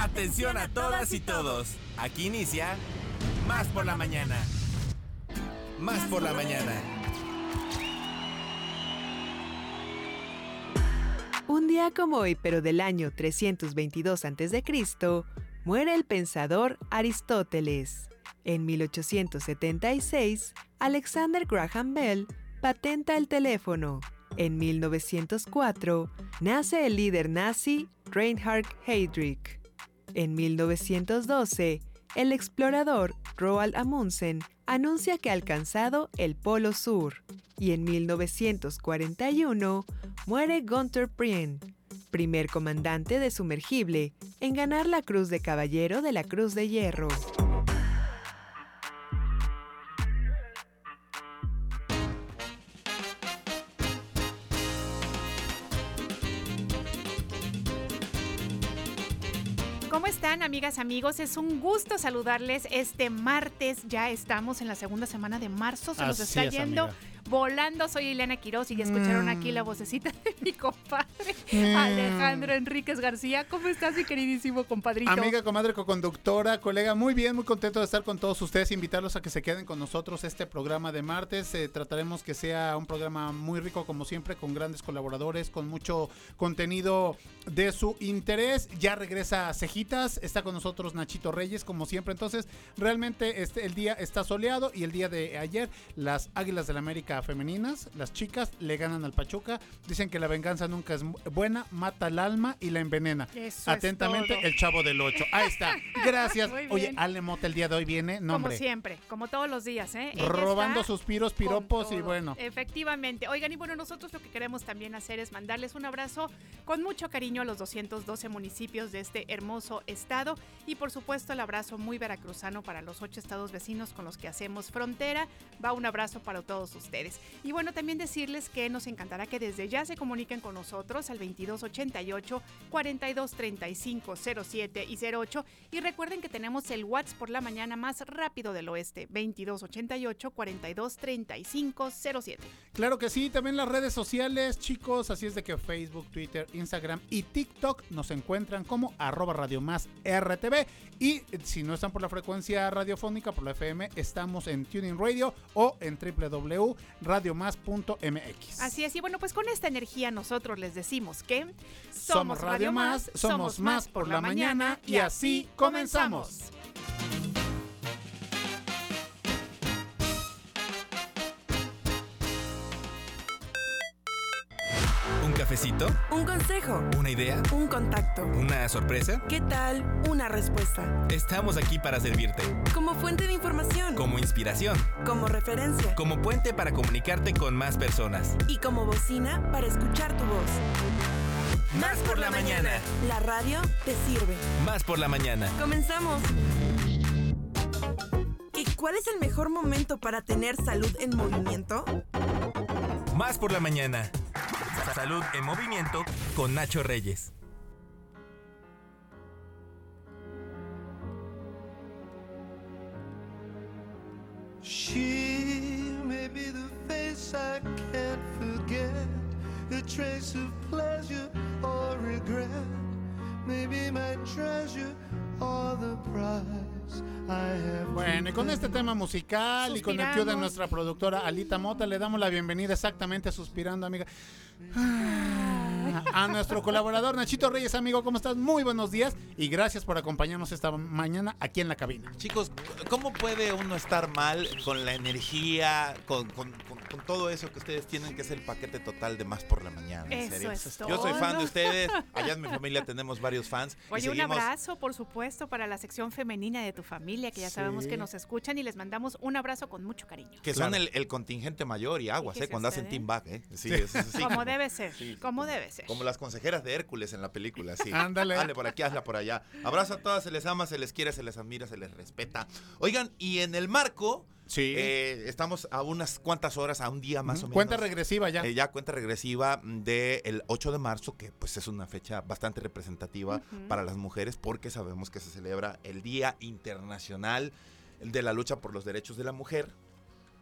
Atención a todas y todos. Aquí inicia Más por la mañana. Más por la mañana. Un día como hoy, pero del año 322 a.C., muere el pensador Aristóteles. En 1876, Alexander Graham Bell patenta el teléfono. En 1904, nace el líder nazi Reinhard Heydrich. En 1912, el explorador Roald Amundsen anuncia que ha alcanzado el Polo Sur. Y en 1941 muere Gunther Prien, primer comandante de sumergible en ganar la Cruz de Caballero de la Cruz de Hierro. Están, amigas, amigos? Es un gusto saludarles este martes. Ya estamos en la segunda semana de marzo. Se nos está es, yendo amiga. Volando. Soy Elena Quiroz y ya escucharon aquí la vocecita de mi compadre Alejandro Enríquez García. ¿Cómo estás, mi queridísimo compadrito? Amiga, comadre, co-conductora, colega, muy bien, muy contento de estar con todos ustedes, invitarlos a que se queden con nosotros este programa de martes. Eh, trataremos que sea un programa muy rico, como siempre, con grandes colaboradores, con mucho contenido de su interés. Ya regresa Cejitas, está con nosotros Nachito Reyes, como siempre. Entonces, realmente este, el día está soleado y el día de ayer, las Águilas del América femeninas, las chicas, le ganan al Pachuca. Dicen que la venganza nunca es buena, mata al alma y la envenena. Eso es Atentamente, todo. el chavo del 8. Ahí está. Gracias. Oye. Ale Mota el día de hoy viene, Como nombre. siempre, como todos los días, ¿eh? Ella Robando suspiros, piropos y bueno. Efectivamente. Oigan, y bueno, nosotros lo que queremos también hacer es mandarles un abrazo con mucho cariño a los 212 municipios de este hermoso estado y por supuesto el abrazo muy veracruzano para los ocho estados vecinos con los que hacemos frontera. Va un abrazo para todos ustedes. Y bueno, también decirles que nos encantará que desde ya se comuniquen con nosotros al 2288 4235 07 y 08 y recuerden que tenemos el WhatsApp por la mañana más rápido del oeste 2288 4235 07. Claro que sí, también las redes sociales, chicos. Así es de que Facebook, Twitter, Instagram y TikTok nos encuentran como arroba Radio Más RTV. Y si no están por la frecuencia radiofónica, por la FM, estamos en Tuning Radio o en www.radiomás.mx. Así es, y bueno, pues con esta energía nosotros les decimos que Somos Radio Más, somos más por la mañana y así comenzamos. Cafecito? Un consejo, ¿Una idea? un contacto. ¿Una sorpresa? ¿Qué tal? Una respuesta. Estamos aquí para servirte. Como fuente de información. Como inspiración. Como referencia. Como puente para comunicarte con más personas. Y como bocina para escuchar tu voz. Más por la mañana. La radio te sirve. Más por la mañana. Comenzamos. ¿Y cuál es el mejor momento para tener salud en movimiento? Más por la mañana. Salud en movimiento con Nacho Reyes. She may be the face I can't forget, a trace of pleasure or regret. Maybe my treasure or the have. Bueno, y con este tema musical y con el cue de nuestra productora Alita Mota, le damos la bienvenida exactamente suspirando, amiga. A nuestro colaborador Nachito Reyes, amigo, ¿cómo estás? Muy buenos días y gracias por acompañarnos esta mañana aquí en la cabina. Chicos, ¿cómo puede uno estar mal con la energía, con, con- con- con todo eso que ustedes tienen que es el paquete total de más por la mañana? en Eso serio? es Yo soy fan de ustedes, allá en mi familia tenemos varios fans. y Oye, un seguimos- abrazo, por supuesto, para la sección femenina de tu familia, que ya Sí. sabemos que nos escuchan y les mandamos un abrazo con mucho cariño. Que son el, el contingente mayor y aguas, ¿eh? Cuando hacen ¿eh? team back, ¿eh? Sí, es- es- sí, como como- debe ser, sí, como debe ser. Como las consejeras de Hércules en la película, sí. Ándale. Hazle por aquí, hazla por allá. Abrazo a todas, se les ama, se les quiere, se les admira, se les respeta. Oigan, y en el marco, Sí. eh, estamos a unas cuantas horas, a un día más o menos. Cuenta regresiva ya. Eh, ya cuenta regresiva del 8 de marzo, que pues es una fecha bastante representativa para las mujeres porque sabemos que se celebra el Día Internacional de la Lucha por los Derechos de la Mujer.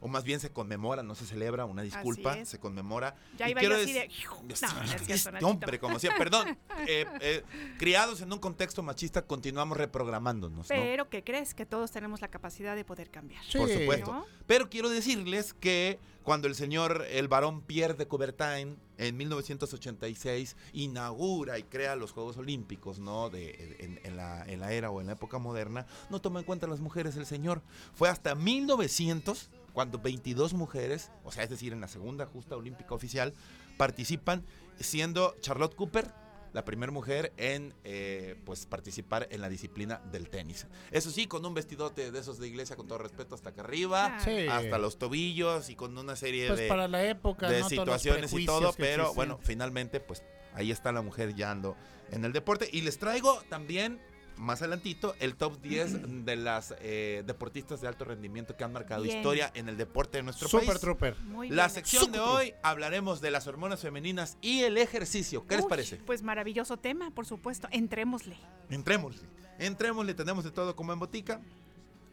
O más bien se conmemora, no se celebra, una disculpa, se conmemora. Ya Y iba quiero yo así de... No, no Este hombre, como siempre, perdón. eh, eh, criados en un contexto machista, continuamos reprogramándonos, ¿no? Pero ¿qué crees? Que todos tenemos la capacidad de poder cambiar. Sí. Por supuesto. ¿no? Pero quiero decirles que cuando el señor, el varón Pierre de Coubertin, en 1986, inaugura y crea los Juegos Olímpicos, ¿no? De, en, en la, en la era o en la época moderna, no toma en cuenta a las mujeres el señor. Fue hasta 1900 cuando 22 mujeres, o sea, es decir, en la segunda justa olímpica oficial, participan, siendo Charlotte Cooper la primera mujer en eh, pues participar en la disciplina del tenis. Eso sí, con un vestidote de esos de iglesia, con todo respeto, hasta acá arriba. Sí. hasta los tobillos y con una serie Pues de, para la época, de situaciones y todo, pero existen. bueno, finalmente, pues ahí está la mujer ya ando en el deporte. Y les traigo también, más adelantito, el top 10 de las eh, deportistas de alto rendimiento que han marcado Bien. historia en el deporte de nuestro Super país. Trooper. Muy La bien. sección de hoy hablaremos de las hormonas femeninas y el ejercicio. ¿Qué les parece? Pues maravilloso tema, por supuesto. Entrémosle. Entrémosle. Entrémosle, tenemos de todo como en botica.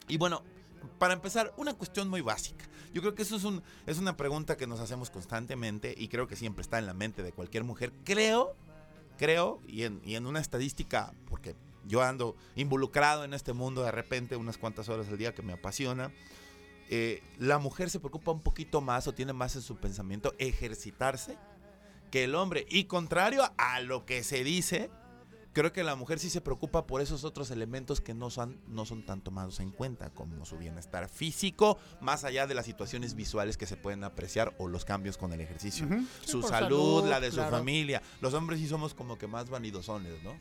Y bueno, para empezar, una cuestión muy básica. Yo creo que eso es, un, es una pregunta que nos hacemos constantemente y creo que siempre está en la mente de cualquier mujer. Creo, creo, y en, y en una estadística, porque yo ando involucrado en este mundo de repente unas cuantas horas al día que me apasiona. eh, la mujer se preocupa un poquito más o tiene más en su pensamiento ejercitarse que el hombre. Y contrario a lo que se dice, creo que la mujer sí se preocupa por esos otros elementos que no son, no son tan tomados en cuenta, como su bienestar físico, más allá de las situaciones visuales que se pueden apreciar o los cambios con el ejercicio. Sí, Su salud, la de su familia. Los hombres sí somos como que más vanidosones, ¿no?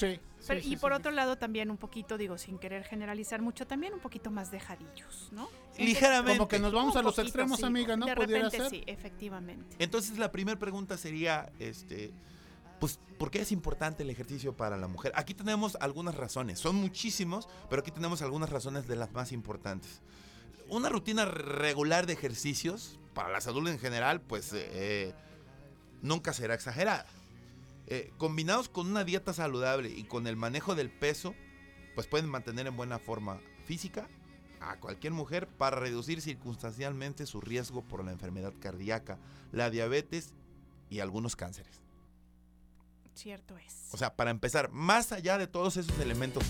Sí. Pero- sí, y sí, por sí. otro lado también un poquito, digo, sin querer generalizar mucho, también un poquito más dejadillos, ¿no? Ligeramente. Como que nos vamos a los poquito, extremos, sí. amiga, ¿no? De Pudiera repente ser. sí, efectivamente. Entonces la primera pregunta sería, este, pues, ¿por qué es importante el ejercicio para la mujer? Aquí tenemos algunas razones, son muchísimos, pero aquí tenemos algunas razones de las más importantes. Una rutina regular de ejercicios para la salud en general, pues, eh, nunca será exagerada. Eh, combinados con una dieta saludable y con el manejo del peso, pues pueden mantener en buena forma física a cualquier mujer para reducir circunstancialmente su riesgo por la enfermedad cardíaca, la diabetes y algunos cánceres. Cierto es. O sea, para empezar, más allá de todos esos elementos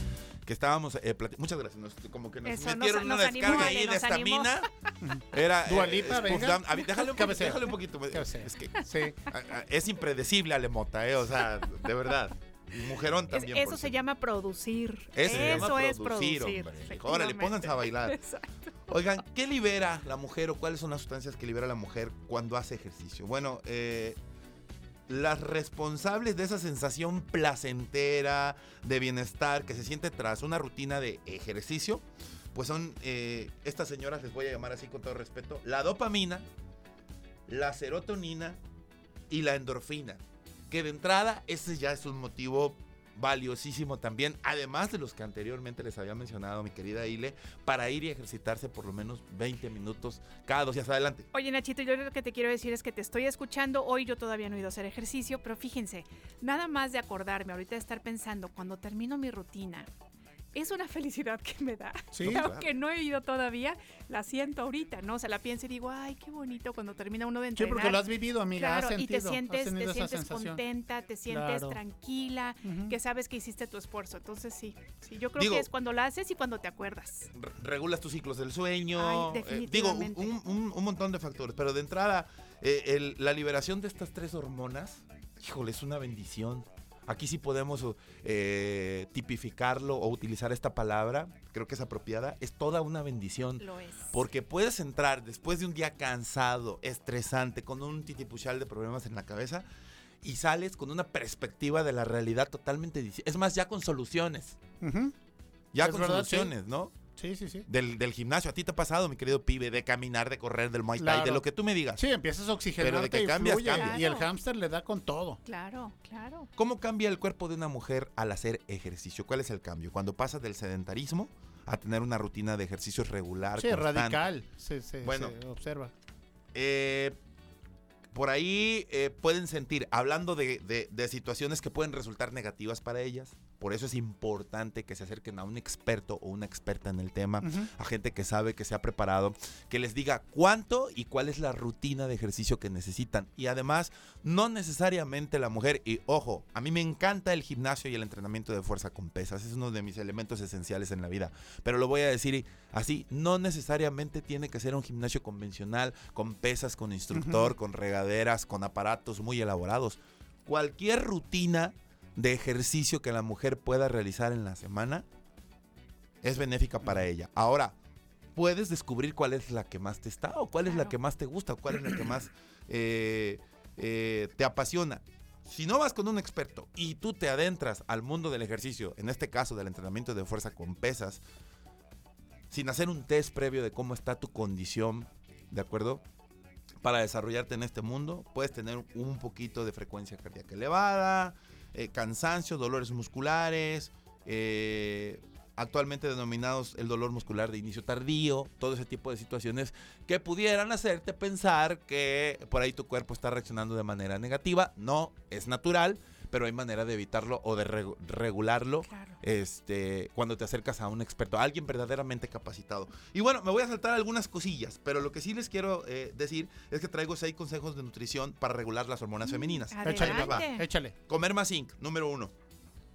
que estábamos eh, Muchas gracias. nos- como que nos Eso, metieron nos una descarga ahí de estamina. Era Dua eh, venga. Down. A ver, déjale un poquito, déjale un poquito. Cabecea. Es que Sí. a- a- es impredecible Alemota, eh, o sea, de verdad. Mujerón Es- también. eso se llama producir. Eso llama es producir, producir. hombre. Órale, pónganse a bailar. Exacto. Oigan, ¿qué libera la mujer o cuáles son las sustancias que libera la mujer cuando hace ejercicio? Bueno, eh, las responsables de esa sensación placentera, de bienestar que se siente tras una rutina de ejercicio, pues son eh, estas señoras, les voy a llamar así con todo respeto, la dopamina, la serotonina y la endorfina. Que de entrada, ese ya es un motivo valiosísimo también, además de los que anteriormente les había mencionado mi querida Ile, para ir y ejercitarse por lo menos 20 minutos cada dos días adelante. Oye, Nachito, yo lo que te quiero decir es que te estoy escuchando. Hoy yo todavía no he ido a hacer ejercicio, pero fíjense, nada más de acordarme ahorita de estar pensando cuando termino mi rutina. Es una felicidad que me da. Sí, que claro. aunque no he ido todavía, la siento ahorita, ¿no? O sea, la pienso y digo, ay, qué bonito cuando termina uno de Sí, entrenar. porque lo has vivido, amiga. Claro, has y te sientes, te sientes sensación. contenta, te sientes Claro. tranquila, que sabes que hiciste tu esfuerzo. Entonces sí, sí, yo creo Digo- que es cuando la haces y cuando te acuerdas. Re- regulas tus ciclos del sueño. Ay, eh, digo, un- un montón de factores. Pero de entrada, eh, el- la liberación de estas tres hormonas, híjole, es una bendición. Aquí sí podemos eh, tipificarlo o utilizar esta palabra, creo que es apropiada. Es toda una bendición. Lo es. Porque puedes entrar después de un día cansado, estresante, con un titipuchal de problemas en la cabeza y sales con una perspectiva de la realidad totalmente distinta. Es más, ya con soluciones. Ya Es con verdad, sí. soluciones, ¿no? Sí, sí, sí. Del, del gimnasio. ¿A ti te ha pasado, mi querido pibe, de caminar, de correr, del Muay Thai, de lo que tú me digas? Sí, empiezas a oxigenarte Pero de que y cambias, fluye, cambias. y el hámster le da con todo. Claro, claro. ¿Cómo cambia el cuerpo de una mujer al hacer ejercicio? ¿Cuál es el cambio? Cuando pasa del sedentarismo a tener una rutina de ejercicios regular. Sí, constante. radical. Se, se- Bueno. se observa. Eh, por ahí eh, pueden sentir, hablando de, de- de situaciones que pueden resultar negativas para ellas, Por eso es importante que se acerquen a un experto o una experta en el tema, a gente que sabe, que se ha preparado, que les diga cuánto y cuál es la rutina de ejercicio que necesitan. Y además, no necesariamente la mujer, y ojo, a mí me encanta el gimnasio y el entrenamiento de fuerza con pesas, es uno de mis elementos esenciales en la vida, pero lo voy a decir así, no necesariamente tiene que ser un gimnasio convencional, con pesas, con instructor, con regaderas, con aparatos muy elaborados. Cualquier rutina de ejercicio que la mujer pueda realizar en la semana es benéfica para ella. Ahora, puedes descubrir cuál es la que más te está, o cuál es la que más te gusta, o cuál es la que más eh, eh, te apasiona. Si no vas con un experto y tú te adentras al mundo del ejercicio, en este caso del entrenamiento de fuerza con pesas, sin hacer un test previo de cómo está tu condición, ¿de acuerdo? Para desarrollarte en este mundo, puedes tener un poquito de frecuencia cardíaca elevada, eh, cansancio, dolores musculares, eh, actualmente denominados el dolor muscular de inicio tardío, todo ese tipo de situaciones que pudieran hacerte pensar que por ahí tu cuerpo está reaccionando de manera negativa. No, es natural, pero hay manera de evitarlo o de regu- regularlo Claro. este, cuando te acercas a un experto, a alguien verdaderamente capacitado. Y bueno, me voy a saltar algunas cosillas, pero lo que sí les quiero eh, decir es que traigo seis consejos de nutrición para regular las hormonas femeninas. Échale, papá, échale. Comer más zinc, número uno.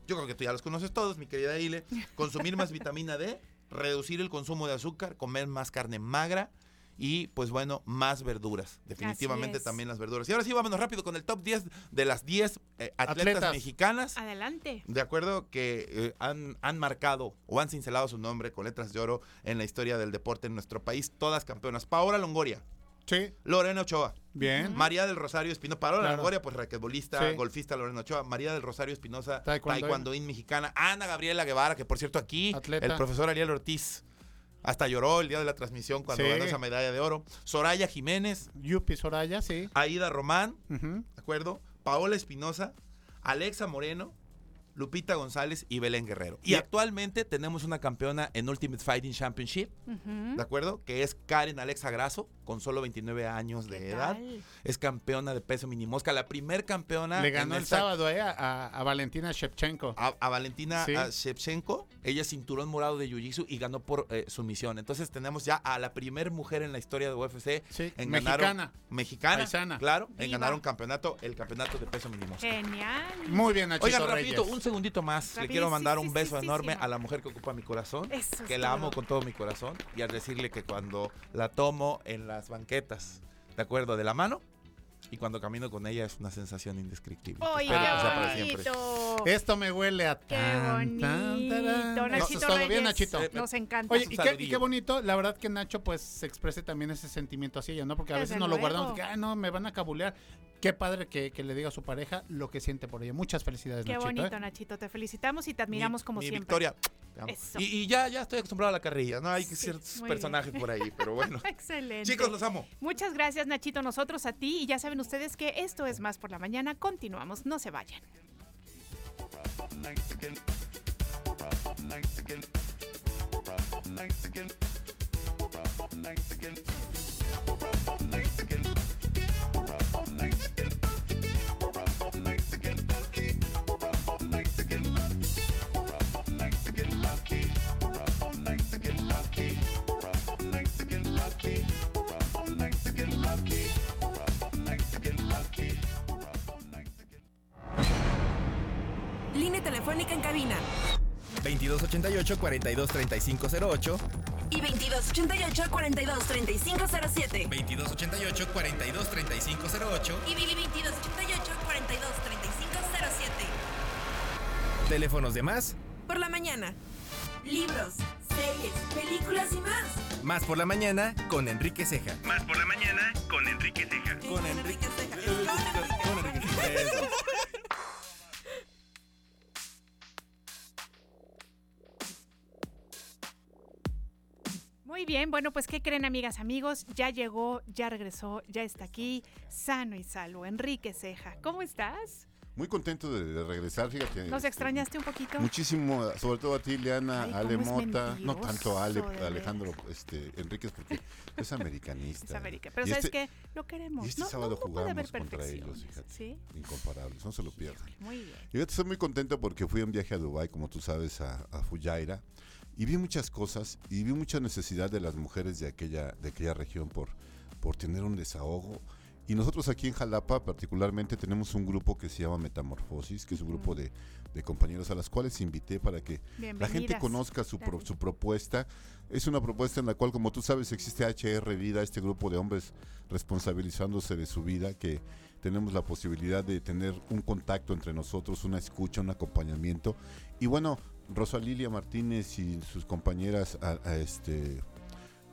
Yo creo que tú ya los conoces todos, mi querida Ile. Consumir más vitamina D, reducir el consumo de azúcar, comer más carne magra y, pues bueno, más verduras. Definitivamente también las verduras. Y ahora sí, vámonos rápido con el top 10 de las 10 eh, atletas, Atletas. mexicanas. Adelante. De acuerdo que eh, han, han marcado o han cincelado su nombre con letras de oro en la historia del deporte en nuestro país, todas campeonas. Paola Longoria, Sí, Lorena Ochoa, bien. María del Rosario Espinosa, Paola Claro. Longoria, pues raquetbolista, Sí. golfista Lorena Ochoa, María del Rosario Espinosa, Taekwondo. taekwondoín mexicana, Ana Gabriela Guevara, que por cierto aquí Atleta. el profesor Ariel Ortiz hasta lloró el día de la transmisión cuando Sí. ganó esa medalla de oro. Soraya Jiménez, Yupi Soraya, sí. Aida Román. ¿de acuerdo? Paola Espinosa, Alexa Moreno, Lupita González y Belén Guerrero. Y actualmente tenemos una campeona en Ultimate Fighting Championship. ¿de acuerdo? Que es Karen Alexa Grasso, con solo 29 años de ¿Qué edad. tal? Es campeona de peso minimosca, la primer campeona. Le en ganó el esta- sábado eh, a, a Valentina Shevchenko. A, a Valentina Sí. a Shevchenko, ella cinturón morado de Jiu-Jitsu y ganó por eh, sumisión. Entonces tenemos ya a la primer mujer en la historia de UFC Sí, en mexicana. ganar mexicana, Paisana. claro, en ganar un campeonato, el campeonato de peso minimosca. Genial. Muy bien, Nachito Oigan, Reyes. rapidito, un segundito más. Le quiero mandar un beso enorme a la mujer que ocupa mi corazón. Eso es que la amo todo. con todo mi corazón. Y al decirle que cuando la tomo en las banquetas, ¿de acuerdo? De la mano. Y cuando camino con ella es una sensación indescriptible. ¡Ay, qué bonito! Esto me huele a ¡Qué tan, tan, bonito! Nachito bien, Nachito. Nos encanta. Oye, y qué, y qué bonito, la verdad que Nacho pues se exprese también ese sentimiento hacia ella, ¿no? Porque a Desde veces nos lo guardamos, ah, no, me van a cabulear. Qué padre que, que le diga a su pareja lo que siente por ella. Muchas felicidades, Qué Nachito. bonito, ¿eh? Nachito. Te felicitamos y te admiramos Mi- como mi siempre. Victoria. Eso. Y, y ya, ya estoy acostumbrado a la carrilla, ¿no? Hay Sí, ciertos personajes bien. por ahí, pero bueno. Excelente. Chicos, los amo. Muchas gracias, Nachito. Nosotros a ti. Y ya saben ustedes que esto es más por la mañana. Continuamos. No se vayan. Telefónica en cabina 2288-423508. y 2288-423507. 2288-423508. Y 2288-423507. Teléfonos de más. Por la mañana. Libros, series, películas y más. Más por la mañana con Enrique Ceja. Más por la mañana bien, bueno, pues ¿qué creen amigas, amigos? Ya llegó, ya regresó, ya está aquí, sano y salvo. Enrique Ceja, ¿cómo estás? Muy contento de, de regresar, fíjate. ¿Nos este, extrañaste un poquito? Muchísimo, sobre todo a ti, Leana, Ay, Ale Mota, no tanto a Ale, Alejandro este, Enríquez, porque es americanista. Es América. Pero Y ¿sabes este- qué? Lo queremos. y este no, sábado no, jugamos contra ellos, fíjate. ¿Sí? Incomparables, no se lo pierdan. Muy bien. Y Fíjate, estoy muy contento porque fui en viaje a Dubái, como tú sabes, a, a Fujairah, y vi muchas cosas, y vi mucha necesidad de las mujeres de aquella, de aquella región por, por tener un desahogo. Y nosotros aquí en Jalapa particularmente tenemos un grupo que se llama Metamorfosis, que es un grupo de, de compañeros a las cuales invité para que la gente conozca su, pro- su propuesta. Es una propuesta en la cual, como tú sabes, existe HR Vida, este grupo de hombres responsabilizándose de su vida, que tenemos la posibilidad de tener un contacto entre nosotros, una escucha, un acompañamiento. Y bueno, Rosa Lilia Martínez y sus compañeras, a- este,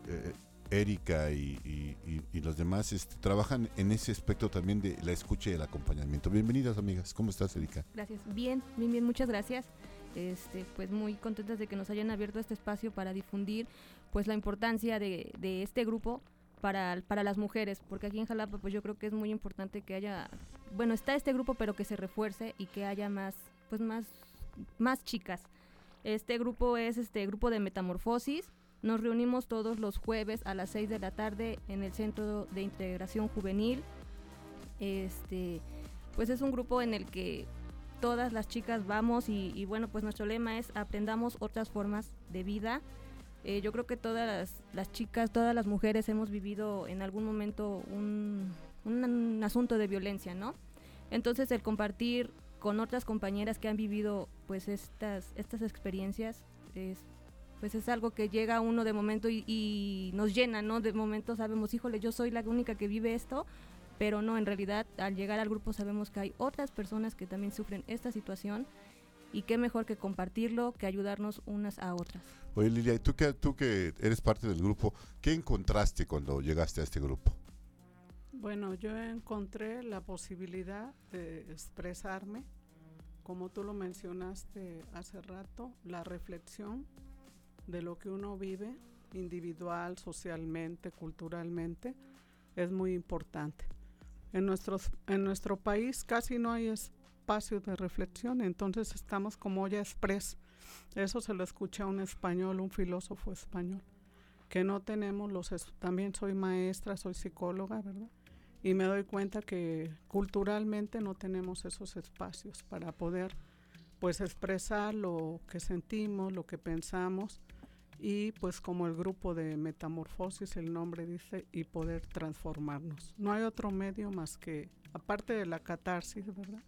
eh, Erika y los demás, este, trabajan en ese aspecto también de la escucha y el acompañamiento. Bienvenidas, amigas. ¿Cómo estás, Erika? Gracias. Bien, bien, bien, muchas gracias. Este, pues muy contentas de que nos hayan abierto este espacio para difundir pues la importancia de, de este grupo para, para las mujeres, porque aquí en Jalapa pues yo creo que es muy importante que haya, bueno, está este grupo pero que se refuerce y que haya más, pues más, más chicas. Este grupo es este grupo de metamorfosis. Nos reunimos todos los jueves a las 6 de la tarde en el Centro de Integración Juvenil. Este, pues es un grupo en el que todas las chicas vamos y, y bueno, pues nuestro lema es aprendamos otras formas de vida. Eh, yo creo que todas las, las chicas, todas las mujeres hemos vivido en algún momento un, un asunto de violencia, ¿no? Entonces el compartir con otras compañeras que han vivido pues estas, estas experiencias es pues es algo que llega a uno de momento y, y nos llena, ¿no? De momento sabemos, híjole, yo soy la única que vive esto, pero no, en realidad al llegar al grupo sabemos que hay otras personas que también sufren esta situación y qué mejor que compartirlo, que ayudarnos unas a otras. Oye, Lilia, ¿y tú que, tú que eres parte del grupo, qué encontraste cuando llegaste a este grupo? Bueno, yo encontré la posibilidad de expresarme, como tú lo mencionaste hace rato, la reflexión de lo que uno vive individual, socialmente, culturalmente, es muy importante. En, nuestros, en nuestro país casi no hay espacio de reflexión, entonces estamos como olla express. Eso se lo escuché a un español, un filósofo español, que no tenemos los... También soy maestra, soy psicóloga, ¿verdad? Y me doy cuenta que culturalmente no tenemos esos espacios para poder pues expresar lo que sentimos, lo que pensamos y pues como el grupo de metamorfosis, el nombre dice, y poder transformarnos. No hay otro medio más que, aparte de la catarsis, ¿verdad?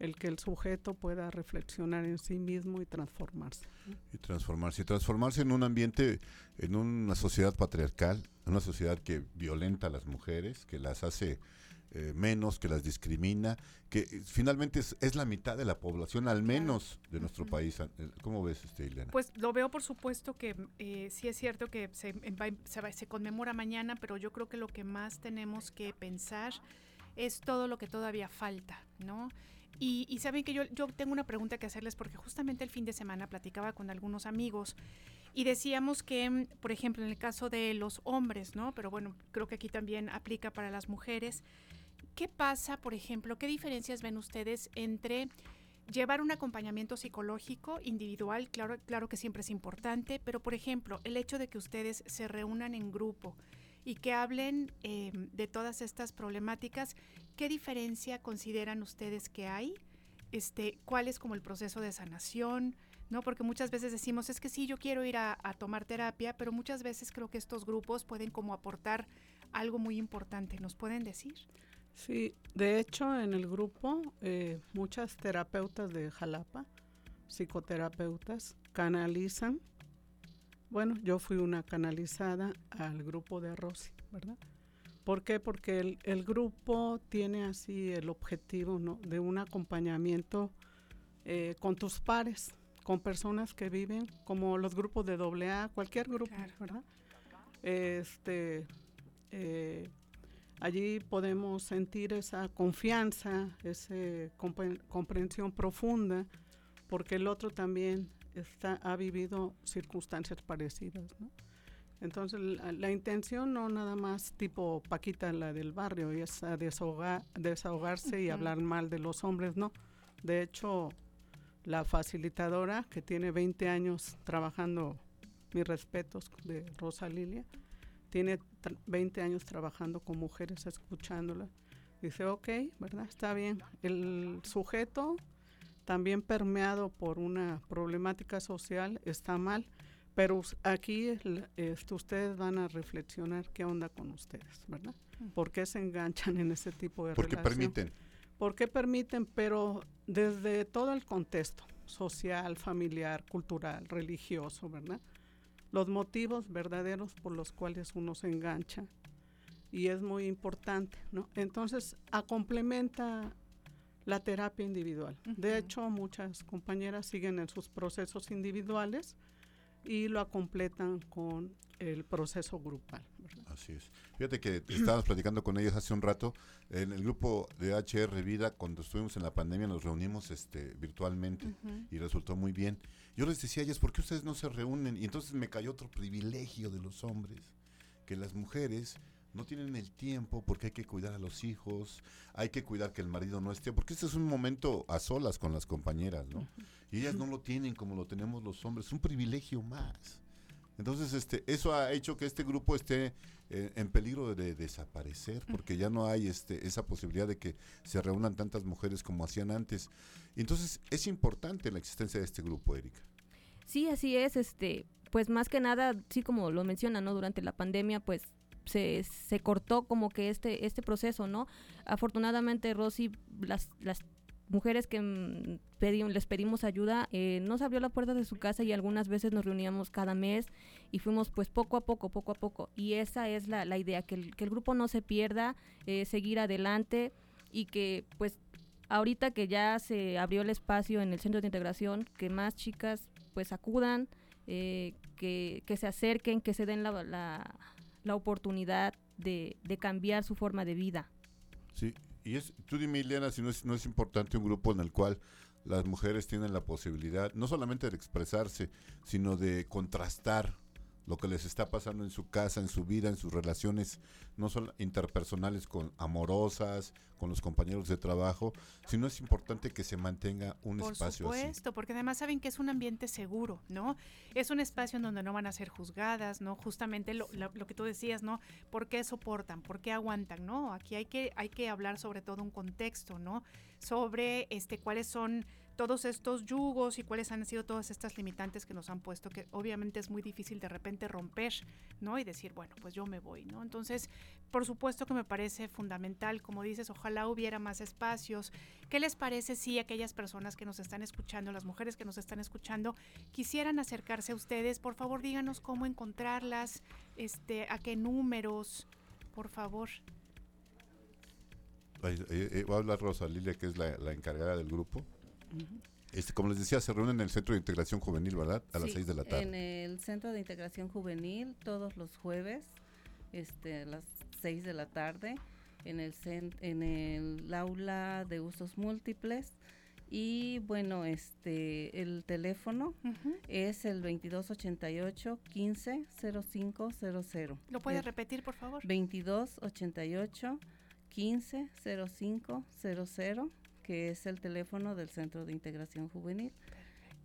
El que el sujeto pueda reflexionar en sí mismo y transformarse. Y transformarse. Y transformarse en un ambiente, en una sociedad patriarcal, una sociedad que violenta a las mujeres, que las hace eh, menos, que las discrimina, que eh, finalmente es, es la mitad de la población, al menos de nuestro país. Eh, ¿Cómo ves, este, Ileana? Pues lo veo, por supuesto, que eh, sí es cierto que se, va- se, va- se conmemora mañana, pero yo creo que lo que más tenemos que pensar es todo lo que todavía falta, ¿no? Y, y saben que yo, yo tengo una pregunta que hacerles porque justamente el fin de semana platicaba con algunos amigos y decíamos que, por ejemplo, en el caso de los hombres, ¿no? Pero bueno, creo que aquí también aplica para las mujeres. ¿Qué pasa, por ejemplo, qué diferencias ven ustedes entre llevar un acompañamiento psicológico individual? Claro, claro que siempre es importante, pero por ejemplo, el hecho de que ustedes se reúnan en grupo y que hablen eh, de todas estas problemáticas, ¿qué diferencia consideran ustedes que hay? Este, ¿Cuál es como el proceso de sanación? ¿no? Porque muchas veces decimos, es que sí, yo quiero ir a, a tomar terapia, pero muchas veces creo que estos grupos pueden como aportar algo muy importante. ¿Nos pueden decir? Sí, de hecho en el grupo eh, muchas terapeutas de Jalapa, psicoterapeutas, canalizan. Bueno, yo fui una canalizada al grupo de Rosy, ¿verdad? ¿Por qué? Porque el, el grupo tiene así el objetivo ¿no? de un acompañamiento eh, con tus pares, con personas que viven, como los grupos de AA, cualquier grupo, Claro. ¿verdad? Este, eh, allí podemos sentir esa confianza, esa comprensión profunda, porque el otro también está, ha vivido circunstancias parecidas. ¿no? Entonces, la, la intención no nada más tipo Paquita, la del barrio, es a desahogar, desahogarse y Ujú. hablar mal de los hombres, no. De hecho, la facilitadora que tiene 20 años trabajando, mis respetos, de Rosa Lilia, tiene tra- 20 años trabajando con mujeres, escuchándolas. Dice, ok, ¿verdad? Está bien. El sujeto, también permeado por una problemática social, está mal, pero aquí este, ustedes van a reflexionar qué onda con ustedes, ¿verdad? ¿Por qué se enganchan en ese tipo de Porque relación? permiten. ¿Por qué permiten? Pero desde todo el contexto social, familiar, cultural, religioso, ¿verdad? Los motivos verdaderos por los cuales uno se engancha y es muy importante, ¿no? Entonces, a complementa la terapia individual. De hecho, muchas compañeras siguen en sus procesos individuales y lo completan con el proceso grupal. ¿verdad? Así es. Fíjate que estábamos platicando con ellos hace un rato. En el grupo de HR Vida, cuando estuvimos en la pandemia, nos reunimos este, virtualmente y resultó muy bien. Yo les decía a ellas, ¿por qué ustedes no se reúnen? Y entonces me cayó otro privilegio de los hombres, que las mujeres no tienen el tiempo porque hay que cuidar a los hijos, hay que cuidar que el marido no esté, porque este es un momento a solas con las compañeras, ¿no? Y ellas no lo tienen como lo tenemos los hombres, es un privilegio más. Entonces, este, eso ha hecho que este grupo esté eh, en peligro de desaparecer, porque ya no hay este, esa posibilidad de que se reúnan tantas mujeres como hacían antes. Entonces, es importante la existencia de este grupo, Erika. Sí, así es, este, pues más que nada, sí como lo menciona, ¿no? Durante la pandemia, pues se, se cortó como que este, este proceso, ¿no? Afortunadamente, Rosy, las, las mujeres que mm, les pedimos ayuda, eh, nos abrió la puerta de su casa y algunas veces nos reuníamos cada mes y fuimos pues poco a poco, poco a poco. Y esa es la, la idea, que el, que el grupo no se pierda, eh, seguir adelante y que pues ahorita que ya se abrió el espacio en el centro de integración, que más chicas pues acudan, eh, que, que se acerquen, que se den la, la, la oportunidad de, de cambiar su forma de vida. Sí, y es, tú dime, Ileana, si no es, no es importante un grupo en el cual las mujeres tienen la posibilidad no solamente de expresarse, sino de contrastar lo que les está pasando en su casa, en su vida, en sus relaciones, no solo interpersonales con amorosas, con los compañeros de trabajo, sino es importante que se mantenga un Por espacio así. supuesto, porque además saben que es un ambiente seguro, ¿no? Es un espacio en donde no van a ser juzgadas, ¿no? Justamente lo, lo- lo que tú decías, ¿no? ¿Por qué soportan? ¿Por qué aguantan? ¿No? Aquí hay que, hay que hablar sobre todo un contexto, ¿no? Sobre este, cuáles son todos estos yugos y cuáles han sido todas estas limitantes que nos han puesto, que obviamente es muy difícil de repente romper, ¿no? Y decir, bueno, pues yo me voy, ¿no? Entonces, por supuesto que me parece fundamental, como dices, ojalá hubiera más espacios. ¿Qué les parece si aquellas personas que nos están escuchando, las mujeres que nos están escuchando, quisieran acercarse a ustedes? Por favor, díganos cómo encontrarlas, este, a qué números, por favor. Eh, eh, va a hablar que es la encargada del grupo. Este, como les decía, se reúnen en el Centro de Integración Juvenil, ¿verdad? A las Sí, 6 de la tarde. En el Centro de Integración Juvenil, todos los jueves, este, a las 6 de la tarde, en el, en el aula de usos múltiples. Y bueno, este, el teléfono es el 2288 150500. ¿Lo puedes Es repetir, por favor? 2288 150500, que es el teléfono del Centro de Integración Juvenil.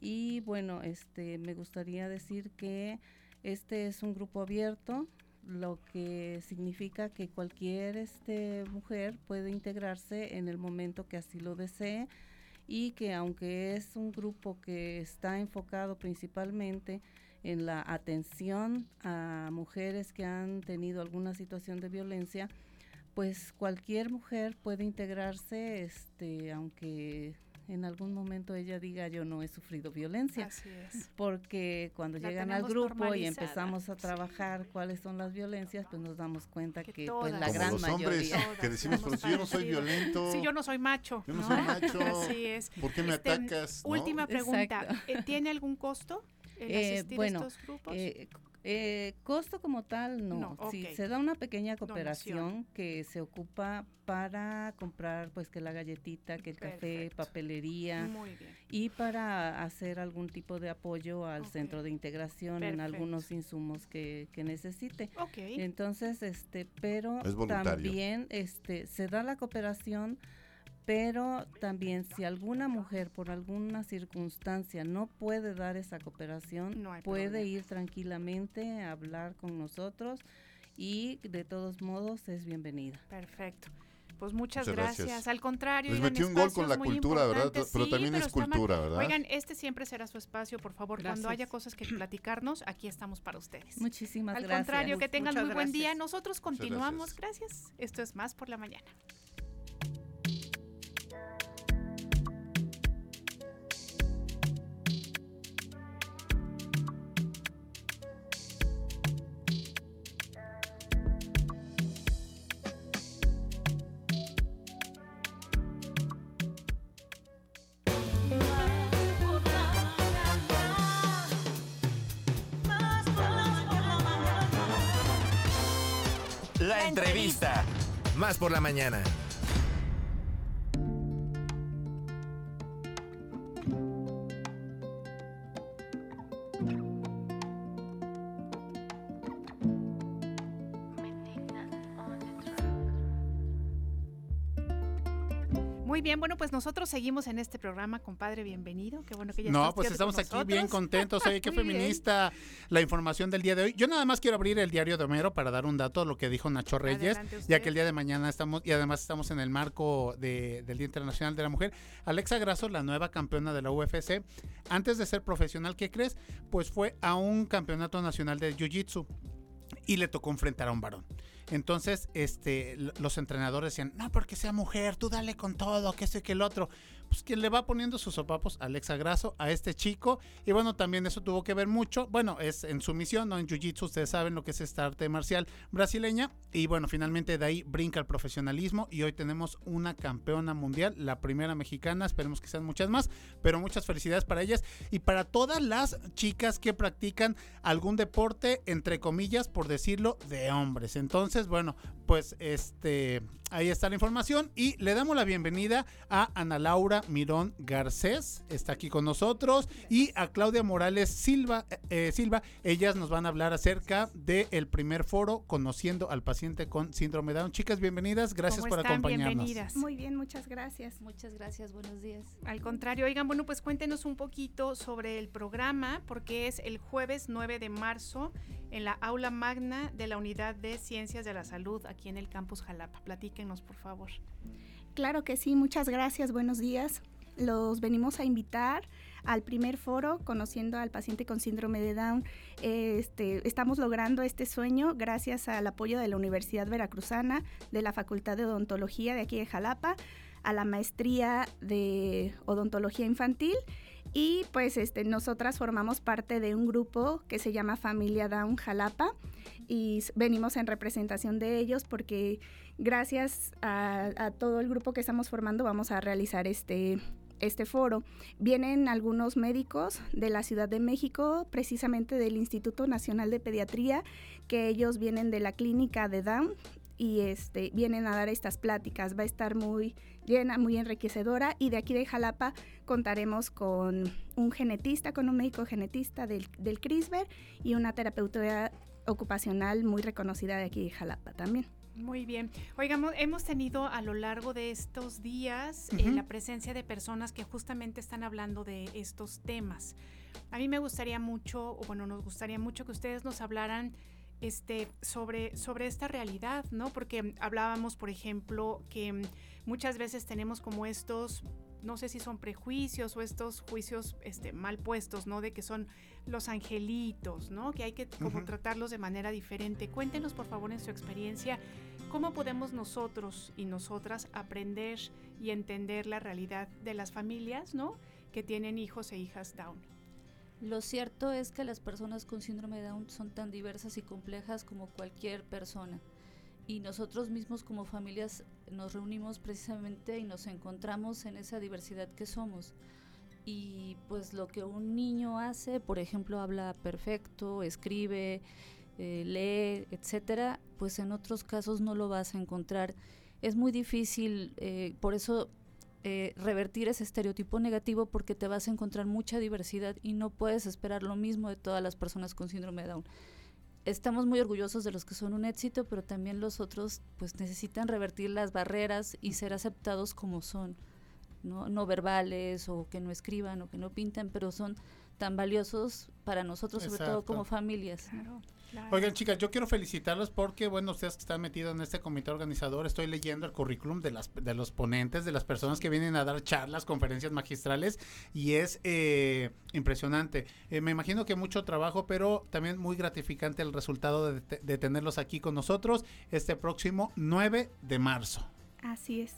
Y bueno, este me gustaría decir que este es un grupo abierto, lo que significa que cualquier este mujer puede integrarse en el momento que así lo desee y que aunque es un grupo que está enfocado principalmente en la atención a mujeres que han tenido alguna situación de violencia, pues cualquier mujer puede integrarse, este, aunque en algún momento ella diga yo no he sufrido violencia. Así es. Porque cuando La llegan al grupo y empezamos a trabajar cuáles son las violencias, pues nos damos cuenta que, pues todas. la Como gran los hombres mayoría. que decimos, pero si yo no soy violento. Sí, yo no soy macho. Yo no ¿no? soy macho. Así es. ¿Por qué me Este, atacas? no? Última pregunta. Exacto. Eh, ¿Tiene algún costo el Eh, asistir bueno, a estos grupos? eh, Eh, costo como tal, no. No, Sí, se da una pequeña Donación. cooperación que se ocupa para comprar, pues, que la galletita, que el café, papelería Muy bien. y para hacer algún tipo de apoyo al centro de integración en algunos insumos que, que necesite. Ok. Entonces, este, pero Es también este, se da la cooperación, pero también si alguna mujer por alguna circunstancia no puede dar esa cooperación, No puede problema. ir tranquilamente a hablar con nosotros y de todos modos es bienvenida. Perfecto. Pues muchas, Muchas gracias. gracias. Al contrario, Les oigan, metió un gol con la muy cultura, ¿verdad? importantes. Pero Sí, también es cultura, ¿verdad? Oigan, este siempre será su espacio, por favor. Cuando haya cosas que platicarnos, aquí estamos para ustedes. Muchísimas Al gracias. contrario, que tengan Muchas muy buen día. Nosotros continuamos. gracias. Esto es Más por la Mañana. Por la mañana. Nosotros seguimos en este programa, compadre, bienvenido. Qué bueno que ya No, pues estamos aquí bien contentos. Oye, qué bien. feminista la información del día de hoy. Yo nada más quiero abrir el diario de Homero para dar un dato, lo que dijo Nacho Reyes, ya que el día de mañana estamos, y además estamos en el marco de- del Día Internacional de la Mujer. Alexa Grasso, la nueva campeona de la UFC, antes de ser profesional, ¿qué crees? Pues fue a un campeonato nacional de Jiu-Jitsu y le tocó enfrentar a un varón. Entonces, este, los entrenadores decían, no, porque sea mujer, tú dale con todo, que esto y que el otro. Pues quien le va poniendo sus sopapos, Alexa Grasso, a este chico. Y bueno, también eso tuvo que ver mucho. Bueno, es en su misión, ¿no? En Jiu-Jitsu, ustedes saben lo que es esta arte marcial brasileña. Y bueno, finalmente de ahí brinca el profesionalismo. Y hoy tenemos una campeona mundial, la primera mexicana. Esperemos que sean muchas más. Pero muchas felicidades para ellas y para todas las chicas que practican algún deporte, entre comillas, por decirlo, de hombres. Entonces, bueno, pues este, ahí está la información y le damos la bienvenida a Ana Laura Mirón Garcés, está aquí con nosotros, y a Claudia Morales Silva, eh, Silva. Ellas nos van a hablar acerca del primer foro Conociendo al paciente con síndrome de Down. Chicas, bienvenidas, gracias ¿Cómo por están? acompañarnos. Bienvenidas. Muy bien, muchas gracias. Muchas gracias, buenos días. Al contrario, oigan, bueno, pues cuéntenos un poquito sobre el programa, porque es el jueves 9 de marzo en la aula magna de la Unidad de Ciencias de la Salud aquí en el campus Jalapa. Por favor. Claro que sí, muchas gracias, buenos días. Los venimos a invitar al primer foro conociendo al paciente con síndrome de Down. Este, estamos logrando este sueño gracias al apoyo de la Universidad Veracruzana, de la Facultad de Odontología de aquí de Jalapa, a la maestría de odontología infantil y pues este, nosotras formamos parte de un grupo que se llama Familia Down Jalapa y venimos en representación de ellos porque gracias a, todo el grupo que estamos formando vamos a realizar este, este foro. Vienen algunos médicos de la Ciudad de México, precisamente del Instituto Nacional de Pediatría, que ellos vienen de la clínica de Down y este, vienen a dar estas pláticas. Va a estar muy llena, muy enriquecedora y de aquí de Jalapa contaremos con un genetista, con un médico genetista del, del CRISPR y una terapeuta ocupacional muy reconocida de aquí de Jalapa también. Muy bien. Oigamos, hemos tenido a lo largo de estos días eh, la presencia de personas que justamente están hablando de estos temas. A mí me gustaría mucho, o bueno, nos gustaría mucho que ustedes nos hablaran este, sobre, sobre esta realidad, ¿no? Porque hablábamos, por ejemplo, que muchas veces tenemos como estos, no sé si son prejuicios o estos juicios este, mal puestos, ¿no? De que son los angelitos, ¿no? Que hay que como tratarlos de manera diferente. Cuéntenos, por favor, en su experiencia, cómo podemos nosotros y nosotras aprender y entender la realidad de las familias, ¿no? Que tienen hijos e hijas Down. Lo cierto es que las personas con síndrome de Down son tan diversas y complejas como cualquier persona. Y nosotros mismos como familias nos reunimos precisamente y nos encontramos en esa diversidad que somos. y pues lo que un niño hace, por ejemplo, habla perfecto, escribe, eh, lee, etcétera, pues en otros casos no lo vas a encontrar. Es muy difícil, eh, por eso eh, revertir ese estereotipo negativo porque te vas a encontrar mucha diversidad y no puedes esperar lo mismo de todas las personas con síndrome de Down. Estamos muy orgullosos de los que son un éxito, pero también los otros pues necesitan revertir las barreras y ser aceptados como son, no, no verbales o que no escriban o que no pintan, pero son tan valiosos para nosotros, sobre todo como familias. ¿no? Oigan, chicas, yo quiero felicitarlos porque, bueno, ustedes que están metidos en este comité organizador, estoy leyendo el currículum de, las, de los ponentes, de las personas que vienen a dar charlas, conferencias magistrales, y es eh, impresionante. Eh, me imagino que mucho trabajo, pero también muy gratificante el resultado de, de tenerlos aquí con nosotros este próximo 9 de marzo. Así es.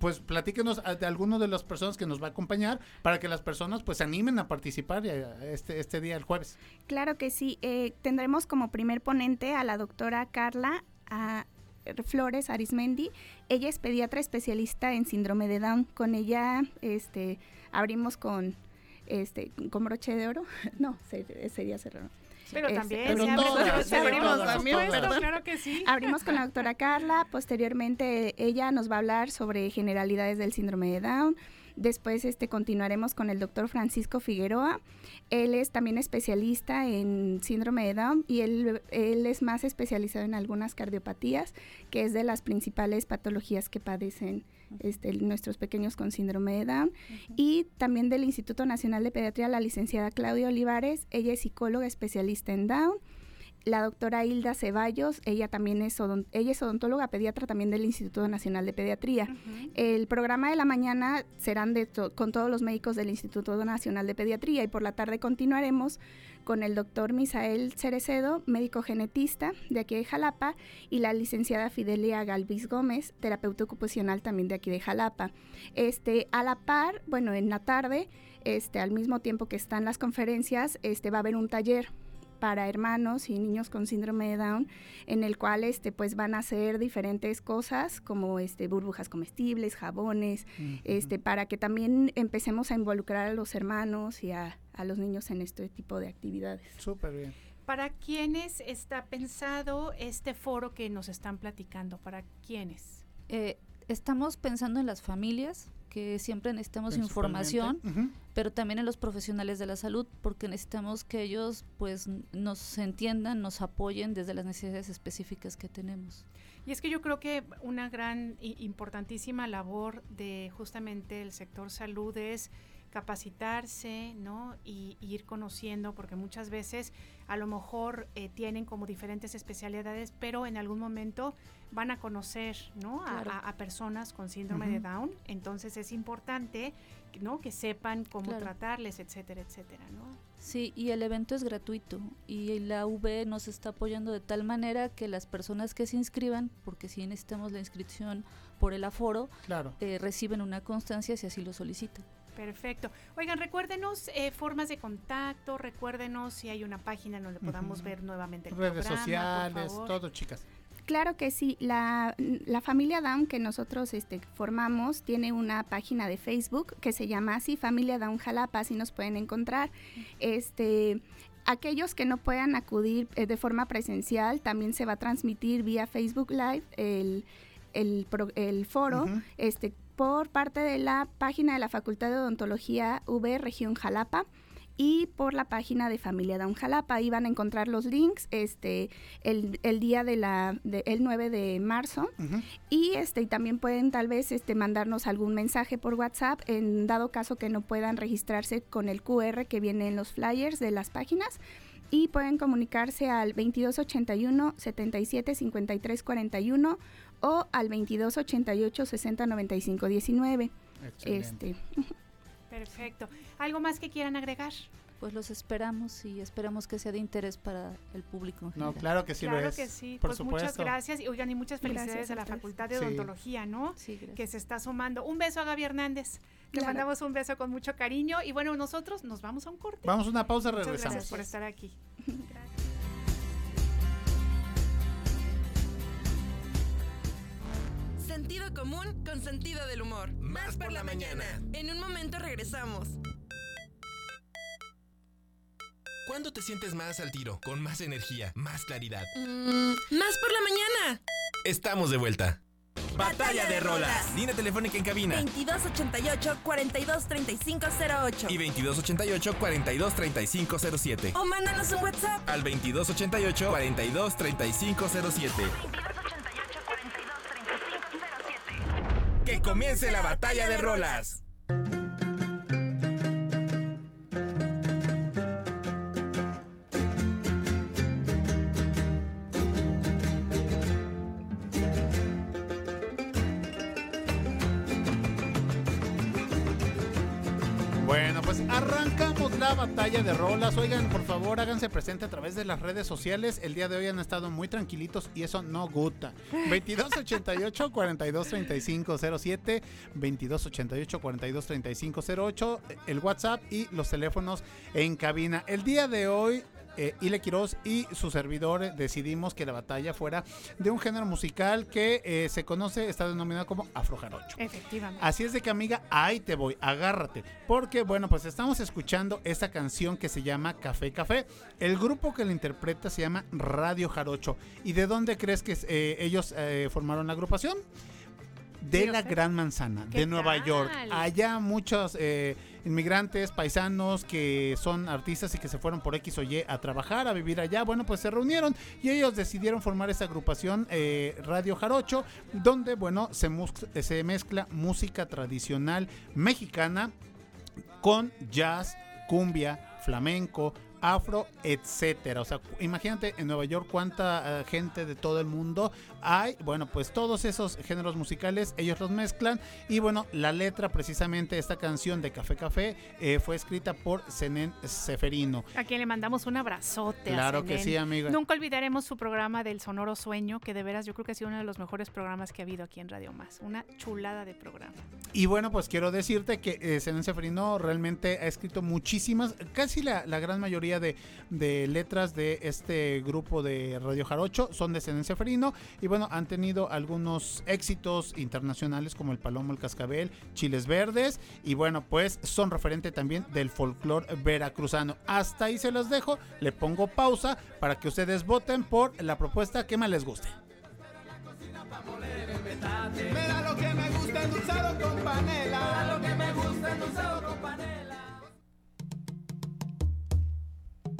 Pues platíquenos a- de alguno de las personas que nos va a acompañar para que las personas pues se animen a participar eh, este, este día, el jueves. Claro que sí. eh, tendremos como primer ponente a la doctora Carla a- Flores Arismendi. Ella es pediatra especialista en síndrome de Down. Con ella este, abrimos con, este, con broche de oro. no, se- sería cerrado. Pero Este, también pero se todas, se abrimos, todas, por también, supuesto, claro que sí. Abrimos con la doctora Carla, posteriormente ella nos va a hablar sobre generalidades del síndrome de Down. Después este, continuaremos con el doctor Francisco Figueroa. Él es también especialista en síndrome de Down y él, él es más especializado en algunas cardiopatías, que es de las principales patologías que padecen este, nuestros pequeños con síndrome de Down. Y también del Instituto Nacional de Pediatría, la licenciada Claudia Olivares. Ella es psicóloga especialista en Down la doctora Hilda Ceballos, ella también es, ella es odontóloga pediatra también del Instituto Nacional de Pediatría. El programa de la mañana serán de to- con todos los médicos del Instituto Nacional de Pediatría y por la tarde continuaremos con el doctor Misael Cerecedo, médico genetista de aquí de Jalapa, y la licenciada Fidelia Galvis Gómez, terapeuta ocupacional también de aquí de Jalapa. Este, a la par, bueno, en la tarde, este, al mismo tiempo que están las conferencias, este, va a haber un taller para hermanos y niños con síndrome de Down, en el cual este pues van a hacer diferentes cosas como este burbujas comestibles, jabones, este para que también empecemos a involucrar a los hermanos y a, a los niños en este tipo de actividades. Súper bien. ¿Para quiénes está pensado este foro que nos están platicando? ¿Para quiénes? Eh, estamos pensando en las familias, que siempre necesitamos información, Principalmente. pero también en los profesionales de la salud, porque necesitamos que ellos pues nos entiendan, nos apoyen desde las necesidades específicas que tenemos. Y es que yo creo que una gran e importantísima labor de justamente el sector salud es capacitarse, ¿no? Y, y ir conociendo, porque muchas veces a lo mejor eh, tienen como diferentes especialidades, pero en algún momento van a conocer, ¿no? A, Claro. a- a personas con síndrome de. Down. Entonces es importante, ¿no? Que sepan cómo Claro. tratarles, etcétera, etcétera, ¿no? Sí, y el evento es gratuito y la UB nos está apoyando de tal manera que las personas que se inscriban, porque si necesitamos la inscripción por el aforo, Claro. eh, reciben una constancia si así lo solicitan. Perfecto. Oigan, recuérdenos eh, formas de contacto, recuérdenos si hay una página donde podamos ver nuevamente el Redes programa, por sociales, favor. todo, chicas. Claro que sí, la, la familia Down que nosotros este, formamos tiene una página de Facebook que se llama así Familia Down Jalapa, así nos pueden encontrar. Este, aquellos que no puedan acudir eh, de forma presencial, también se va a transmitir vía Facebook Live el, el, pro- el foro este, por parte de la página de la Facultad de Odontología V Región Jalapa y por la página de Familia Down Jalapa. Ahí van a encontrar los links este, el, el día de la, de- el 9 de marzo. Y este, y también pueden tal vez este, mandarnos algún mensaje por WhatsApp en dado caso que no puedan registrarse con el QR que viene en los flyers de las páginas. Y pueden comunicarse al 2281 77 53 41 o al 2288 60 95 19. Excelente. Este, Perfecto. ¿Algo más que quieran agregar? Pues los esperamos y esperamos que sea de interés para el público. en No, general. claro que sí lo claro es. que sí. Por pues muchas gracias. Y oigan, y muchas felicidades Gracias a la ustedes. Facultad de Sí. Odontología, ¿no? Que se está sumando. Un beso a Gaby Hernández. Le Claro. mandamos un beso con mucho cariño. Y bueno, nosotros nos vamos a un corte. Vamos a una pausa, Muchas regresamos. Gracias por estar aquí. Sentido común con sentido del humor. Más por la mañana. En un momento regresamos. ¿Cuándo te sientes más al tiro? Con más energía, más claridad. Mm, más por la mañana. Estamos de vuelta. Batalla de rolas. Línea telefónica en cabina. 2288-423508. Y 2288-423507. O mándanos un WhatsApp. Al 2288-423507. Que comience la batalla de rolas. La batalla de rolas. Oigan, por favor, háganse presente a través de las redes sociales. El día de hoy han estado muy tranquilitos y eso no gusta. 2288 423507 2288 423508 el WhatsApp y los teléfonos en cabina. El día de hoy eh, Ile Quiroz y su servidor eh, decidimos que la batalla fuera de un género musical que eh, se conoce, está denominado como afrojarocho. Efectivamente. Así es de que amiga, ahí te voy, agárrate. Porque bueno, pues estamos escuchando esta canción que se llama Café Café. El grupo que la interpreta se llama Radio Jarocho. ¿Y de dónde crees que eh, ellos formaron la agrupación? De la Gran Manzana, ¿qué de Nueva York. Allá muchos eh, inmigrantes, paisanos que son artistas y que se fueron por X o Y a trabajar, a vivir allá. Bueno, pues se reunieron y ellos decidieron formar esa agrupación eh, Radio Jarocho, donde, bueno, se, se mezcla música tradicional mexicana con jazz, cumbia, flamenco, afro, etcétera. O sea, imagínate en Nueva York cuánta eh, gente de todo el mundo hay. Bueno, pues todos esos géneros musicales ellos los mezclan y bueno, la letra precisamente esta canción de Café Café eh, fue escrita por Zenén Seferino. A quien le mandamos un abrazote. a Claro que sí, amiga. Nunca olvidaremos su programa del Sonoro Sueño, que de veras yo creo que ha sido uno de los mejores programas que ha habido aquí en Radio Más. Una chulada de programa. Y bueno, pues quiero decirte que eh, Zenén Seferino realmente ha escrito muchísimas, casi la, la gran mayoría de, letras de este grupo de Radio Jarocho son de Zenén Seferino. Y bueno, han tenido algunos éxitos internacionales como El Palomo, El Cascabel, Chiles Verdes. Y bueno, pues son referente también del folclore veracruzano. Hasta ahí se los dejo, le pongo pausa para que ustedes voten por la propuesta que más les guste.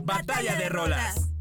Batalla de rolas.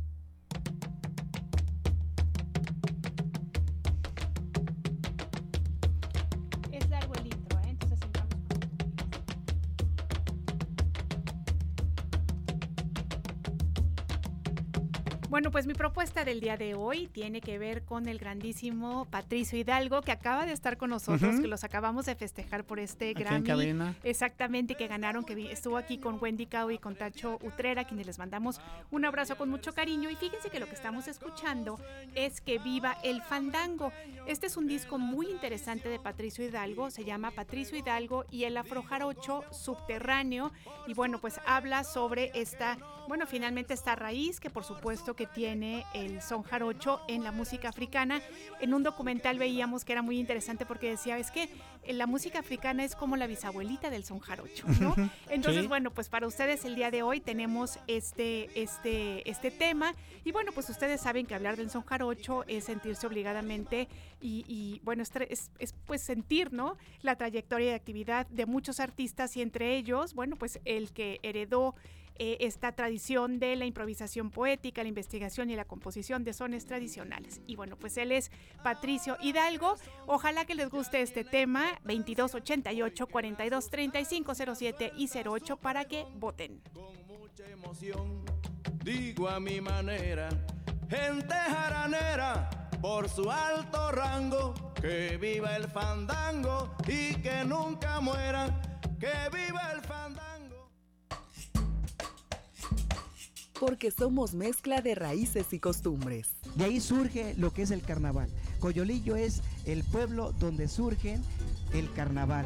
Bueno, pues mi propuesta del día de hoy tiene que ver con el grandísimo Patricio Hidalgo, que acaba de estar con nosotros, que los acabamos de festejar por este Aquí en Grammy. cabina. Exactamente, que ganaron, que estuvo aquí con Wendy Cao y con Tacho Utrera, a quienes les mandamos un abrazo con mucho cariño. Y fíjense que lo que estamos escuchando es que viva el fandango. Este es un disco muy interesante de Patricio Hidalgo, se llama Patricio Hidalgo y el afrojarocho subterráneo. Y bueno, pues habla sobre esta, bueno, finalmente esta raíz que por supuesto que tiene el son jarocho en la música africana. En un documental veíamos que era muy interesante porque decía, es que la música africana es como la bisabuelita del son jarocho, ¿no? Entonces, Sí. bueno, pues para ustedes el día de hoy tenemos este, este, este tema. Y bueno, pues ustedes saben que hablar del son jarocho es sentirse obligadamente y, y, bueno, es, pues sentir, ¿no? La trayectoria de actividad de muchos artistas y entre ellos, bueno, pues el que heredó eh, esta tradición de la improvisación poética, la investigación y la composición de sones tradicionales. Y bueno, pues él es Patricio Hidalgo. Ojalá que les guste este tema, 2288 423507 y 08 para que voten. emoción, digo a mi manera, gente jaranera, por su alto rango, que viva el fandango y que nunca muera, que viva el fandango. Porque somos mezcla de raíces y costumbres. De ahí surge lo que es el carnaval. Coyolillo es el pueblo donde surge el carnaval.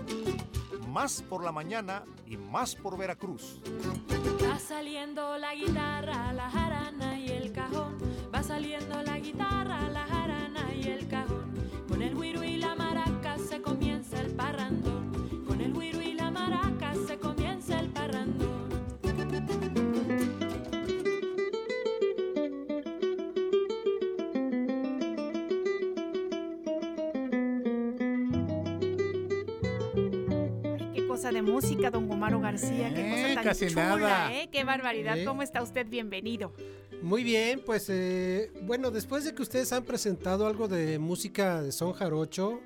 Más por la mañana y más por Veracruz. Va saliendo la guitarra, la jarana y el cajón. Va saliendo la cosa de música, don Gomaro García, qué Eh, cosa tan casi chula, nada. ¿eh? Qué barbaridad. Eh. ¿Cómo está usted? Bienvenido. Muy bien, pues eh, bueno, después de que ustedes han presentado algo de música de son jarocho,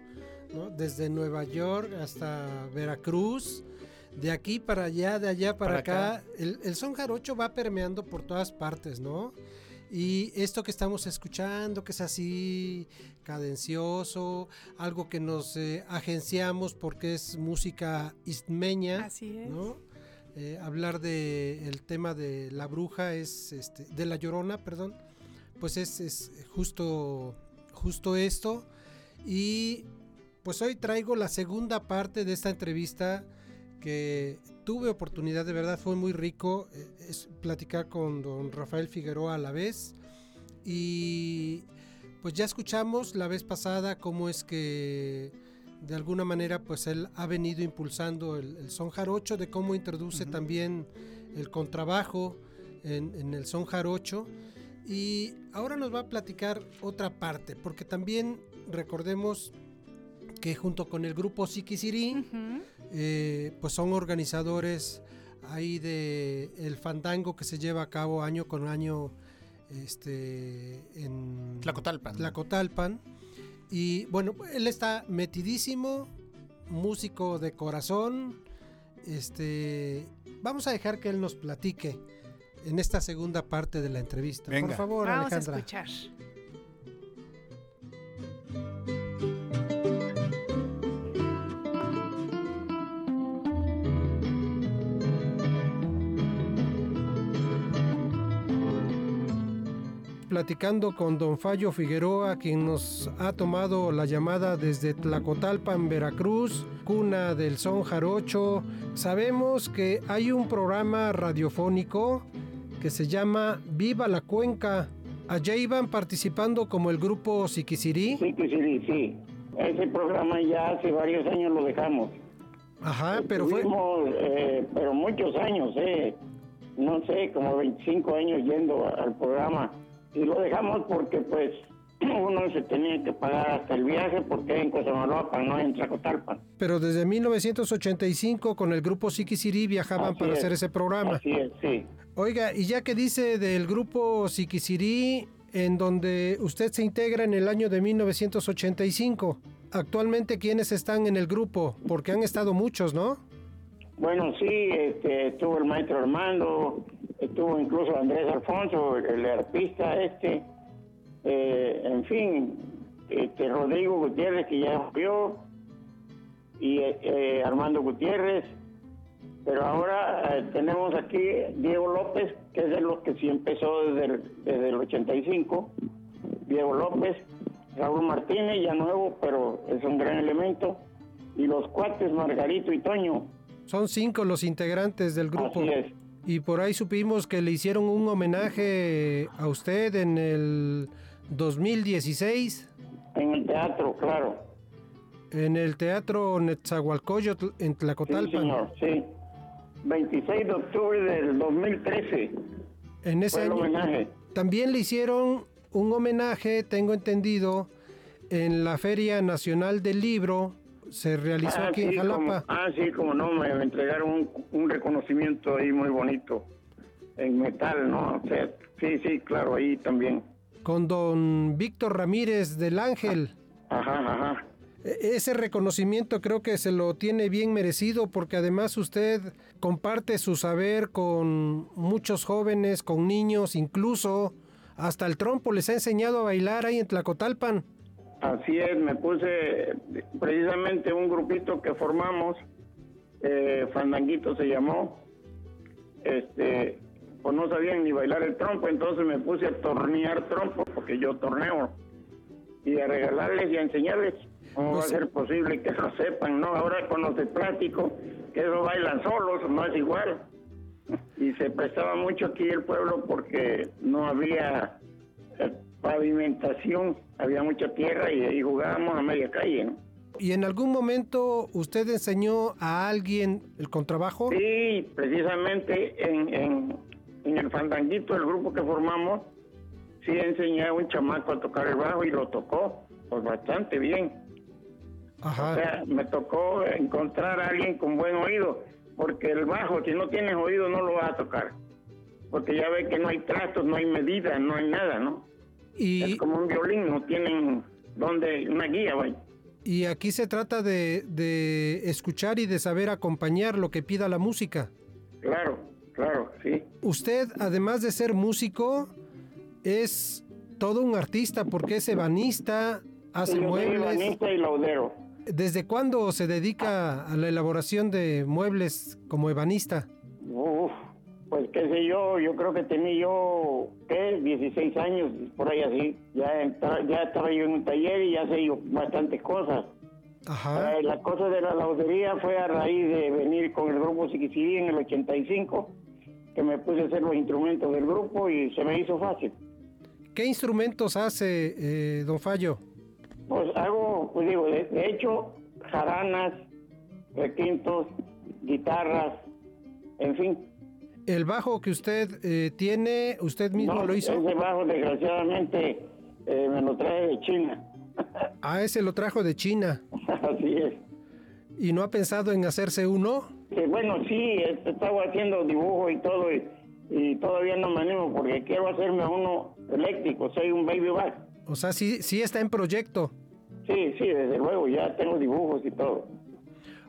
¿no? desde Nueva York hasta Veracruz, de aquí para allá, de allá para, Para acá, acá. El, el son jarocho va permeando por todas partes, ¿no? Y esto que estamos escuchando, que es así cadencioso, algo que nos eh, agenciamos porque es música istmeña, Así es. ¿no? Eh, hablar de el tema de la bruja es este, de la llorona, perdón, pues es, es justo justo esto y pues hoy traigo la segunda parte de esta entrevista que tuve oportunidad de verdad fue muy rico eh, es platicar con don Rafael Figueroa a la vez y pues ya escuchamos la vez pasada cómo es que de alguna manera pues él ha venido impulsando el, el son jarocho, de cómo introduce también el contrabajo en, en el son jarocho. Y ahora nos va a platicar otra parte, porque también recordemos que junto con el grupo Siquisirí, eh, pues son organizadores ahí de el fandango que se lleva a cabo año con año este, en Tlacotalpan. Tlacotalpan. Y bueno, él está metidísimo, músico de corazón. Este, vamos a dejar que él nos platique en esta segunda parte de la entrevista. Por favor, Vamos a Alejandra. escuchar. Platicando con don Fallo Figueroa, quien nos ha tomado la llamada desde Tlacotalpan, Veracruz, cuna del son jarocho. Sabemos que hay un programa radiofónico que se llama Viva la Cuenca. Allá iban participando como el grupo Siquisirí. Siquisirí, sí. Ese programa ya hace varios años lo dejamos. Ajá, pero fue... Estuvimos, eh, pero muchos años, eh. No sé, como 25 años yendo al programa. Y lo dejamos porque, pues, uno se tenía que pagar hasta el viaje porque en Cosamaloapan, no en Tlacotalpan. Pero desde 1985 con el grupo Siquisirí viajaban Así para es, hacer ese programa. Así es, sí. Oiga, y ya que dice del grupo Siquisirí, en donde usted se integra en el año de 1985, actualmente quiénes están en el grupo, porque han estado muchos, ¿no? Bueno, sí, este, estuvo el maestro Armando, estuvo incluso Andrés Alfonso, el, arpista este, eh, en fin, este, Rodrigo Gutiérrez, que ya murió, y eh, Armando Gutiérrez, pero ahora eh, tenemos aquí Diego López, que es de los que sí empezó desde el, desde el 85, Diego López, Raúl Martínez, ya nuevo, pero es un gran elemento, y los cuates Margarito y Toño. Son cinco los integrantes del grupo. Así es. Y por ahí supimos que le hicieron un homenaje a usted en el 2016. En el teatro, claro. En el Teatro Netzahualcoyotl en Sí, Tlacotalpan. señor, sí. 26 de octubre del 2013. En ese Fue el año homenaje. también le hicieron un homenaje, tengo entendido, en la Feria Nacional del Libro. Se realizó Ah, aquí sí, en Jalapa. como- ah, sí, como no, me entregaron un, un reconocimiento ahí muy bonito. En metal, ¿no? O sea, sí, sí, claro, ahí también. con don Víctor Ramírez del Ángel. Ajá, ajá. E- Ese reconocimiento creo que se lo tiene bien merecido porque además usted comparte su saber con muchos jóvenes, con niños, incluso hasta el trompo les ha enseñado a bailar ahí en Tlacotalpan. Así es, me puse precisamente un grupito que formamos, eh, Fandanguito se llamó, este, pues no sabían ni bailar el trompo, entonces me puse a tornear trompo, porque yo torneo, y a regalarles y a enseñarles cómo va a ser posible que lo sepan, ¿no? Ahora con los de plástico, que eso bailan solos, no es igual. Y se prestaba mucho aquí el pueblo porque no había eh, pavimentación, había mucha tierra y ahí jugábamos a media calle, ¿no? ¿Y en algún momento usted enseñó a alguien el contrabajo? Sí, precisamente en, en, en el fandanguito, el grupo que formamos, sí enseñé a un chamaco a tocar el bajo y lo tocó, pues bastante bien. O sea, me tocó encontrar a alguien con buen oído, porque el bajo, si no tienes oído, no lo vas a tocar. Porque ya ve que no hay trastos, no hay medida, no hay nada, ¿no? Es como un violín, no tienen donde, una guía, vaya. Y aquí se trata de, de escuchar y de saber acompañar lo que pida la música. Claro, claro, sí. Usted, además de ser músico, es todo un artista porque es ebanista, hace Yo soy muebles. ebanista y laudero. ¿Desde cuándo se dedica a la elaboración de muebles como ebanista? Uf, pues qué sé yo, yo creo que tenía yo, ¿qué? 16 años, por ahí así. Ya, entra- ya estaba yo en un taller y ya sé yo bastantes cosas. Ajá. Eh, la cosa de la laudería fue a raíz de venir con el grupo Siquisirí en el 85, que me puse a hacer los instrumentos del grupo y se me hizo fácil. ¿Qué instrumentos hace eh, don Fallo? Pues hago, pues digo, de, de hecho, jaranas, requintos, guitarras, en fin. El bajo que usted eh, tiene, usted mismo No, lo hizo. Ese bajo, desgraciadamente, eh, me lo trae de China. Ah, ese lo trajo de China. Así es. ¿Y no ha pensado en hacerse uno? Que bueno, sí, estaba haciendo dibujo y todo, y, y todavía no me animo porque quiero hacerme uno eléctrico, soy un baby back. O sea, sí, sí está en proyecto. Sí, sí, desde luego, ya tengo dibujos y todo.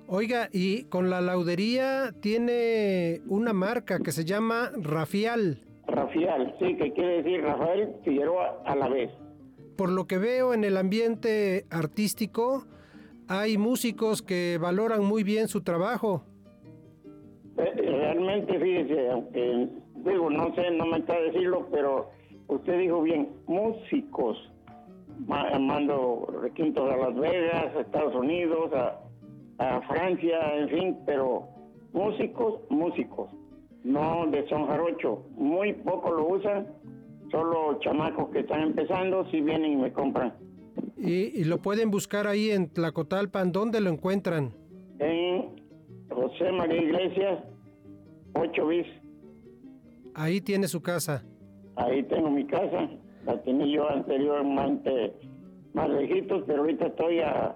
Oiga, y con la laudería tiene una marca que se llama Rafial. Rafial, sí, que quiere decir Rafael Figueroa a la vez. Por lo que veo en el ambiente artístico, hay músicos que valoran muy bien su trabajo. Eh, Realmente, fíjese, aunque digo, no sé, no me está a decirlo, pero usted dijo bien, músicos. Ma- Mando requintos a Las Vegas, a Estados Unidos, a, a Francia, en fin, pero músicos, músicos, no de son jarocho. Muy poco lo usan, solo chamacos que están empezando, si vienen y me compran. Y, y lo pueden buscar ahí en Tlacotalpan. ¿Dónde lo encuentran? En José María Iglesias, 8 bis. Ahí tiene su casa. Ahí tengo mi casa, la tenía yo anteriormente más lejitos, pero ahorita estoy a,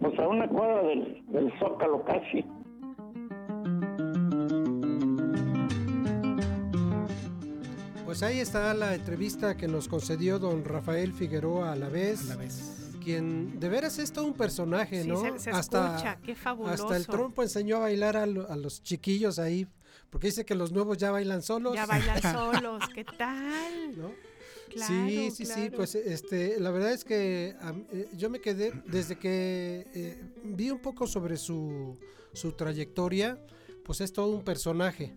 pues a una cuadra del, del Zócalo casi. Pues ahí está la entrevista que nos concedió don Rafael Figueroa a la vez. Quien de veras es todo un personaje, Sí, ¿no? se- se escucha, qué fabuloso. Hasta el trompo enseñó a bailar a, lo- a los chiquillos ahí, porque dice que los nuevos ya bailan solos. Ya bailan solos, ¿qué tal? Claro, sí, sí, sí, pues este, la verdad es que eh, yo me quedé desde que eh, vi un poco sobre su, su trayectoria, pues es todo un personaje.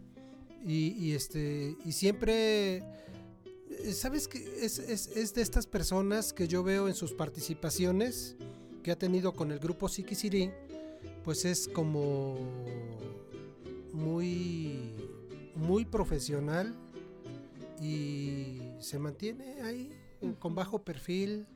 Y, y, este y siempre eh, sabes que es, es, es de estas personas que yo veo en sus participaciones que ha tenido con el grupo Sikisiri, pues es como muy muy profesional y se mantiene ahí eh, con bajo perfil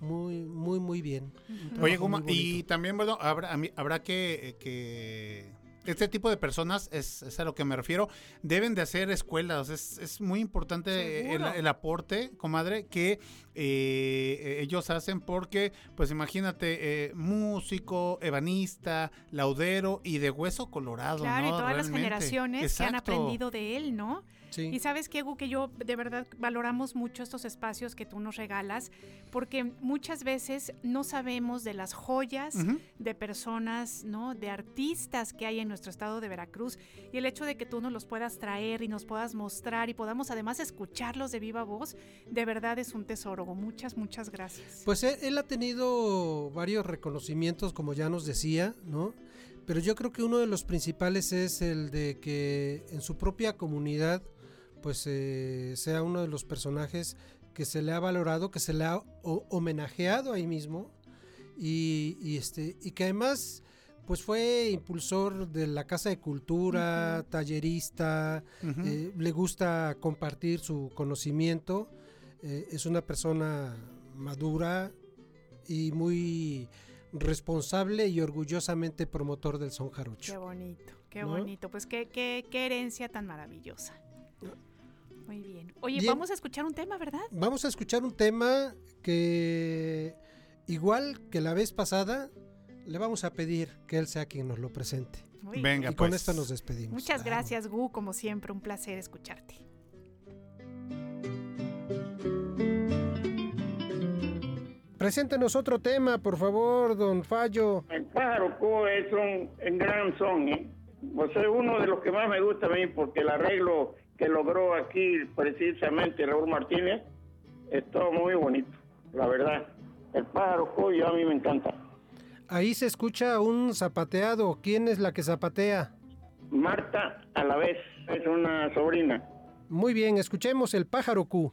muy muy muy bien. Oye, Guma, y también, bueno, habrá, habrá que, eh, que... Este tipo de personas, es, es a lo que me refiero, deben de hacer escuelas. Es, es muy importante el, el aporte, comadre, que eh, ellos hacen porque, pues imagínate, eh, músico, ebanista, laudero y de hueso colorado, Claro, y todas las generaciones que han aprendido de él, ¿no? Sí. Y sabes que, Gu, que yo de verdad valoramos mucho estos espacios que tú nos regalas, porque muchas veces no sabemos de las joyas de personas, ¿no? De artistas que hay en nuestro estado de Veracruz. Y el hecho de que tú nos los puedas traer y nos puedas mostrar y podamos además escucharlos de viva voz, de verdad es un tesoro. Muchas, muchas gracias. Pues él, él ha tenido varios reconocimientos, como ya nos decía, ¿no? Pero yo creo que uno de los principales es el de que en su propia comunidad, pues eh, sea uno de los personajes que se le ha valorado, que se le ha ho- homenajeado ahí mismo y, y, este y que además pues fue impulsor de la Casa de Cultura, tallerista, eh, le gusta compartir su conocimiento, eh, es una persona madura y muy responsable y orgullosamente promotor del son Qué bonito, qué ¿No? bonito. Pues qué, qué, qué herencia tan maravillosa. Muy bien. Oye, Bien. vamos a escuchar un tema, ¿verdad? Vamos a escuchar un tema que igual que la vez pasada le vamos a pedir que él sea quien nos lo presente. Muy Venga, y con pues. esto nos despedimos. Muchas gracias, Gu. Como siempre, un placer escucharte. Preséntenos otro tema, por favor, don Fallo. El pájaro co es un, un gran son, ¿eh? Pues es uno de los que más me gusta a mí porque el arreglo que logró aquí precisamente Raúl Martínez es todo muy bonito, la verdad. El pájaro co yo a mí me encanta. Ahí se escucha un zapateado. ¿Quién es la que zapatea? Marta a la vez es una sobrina. Muy bien, escuchemos el pájaro Q.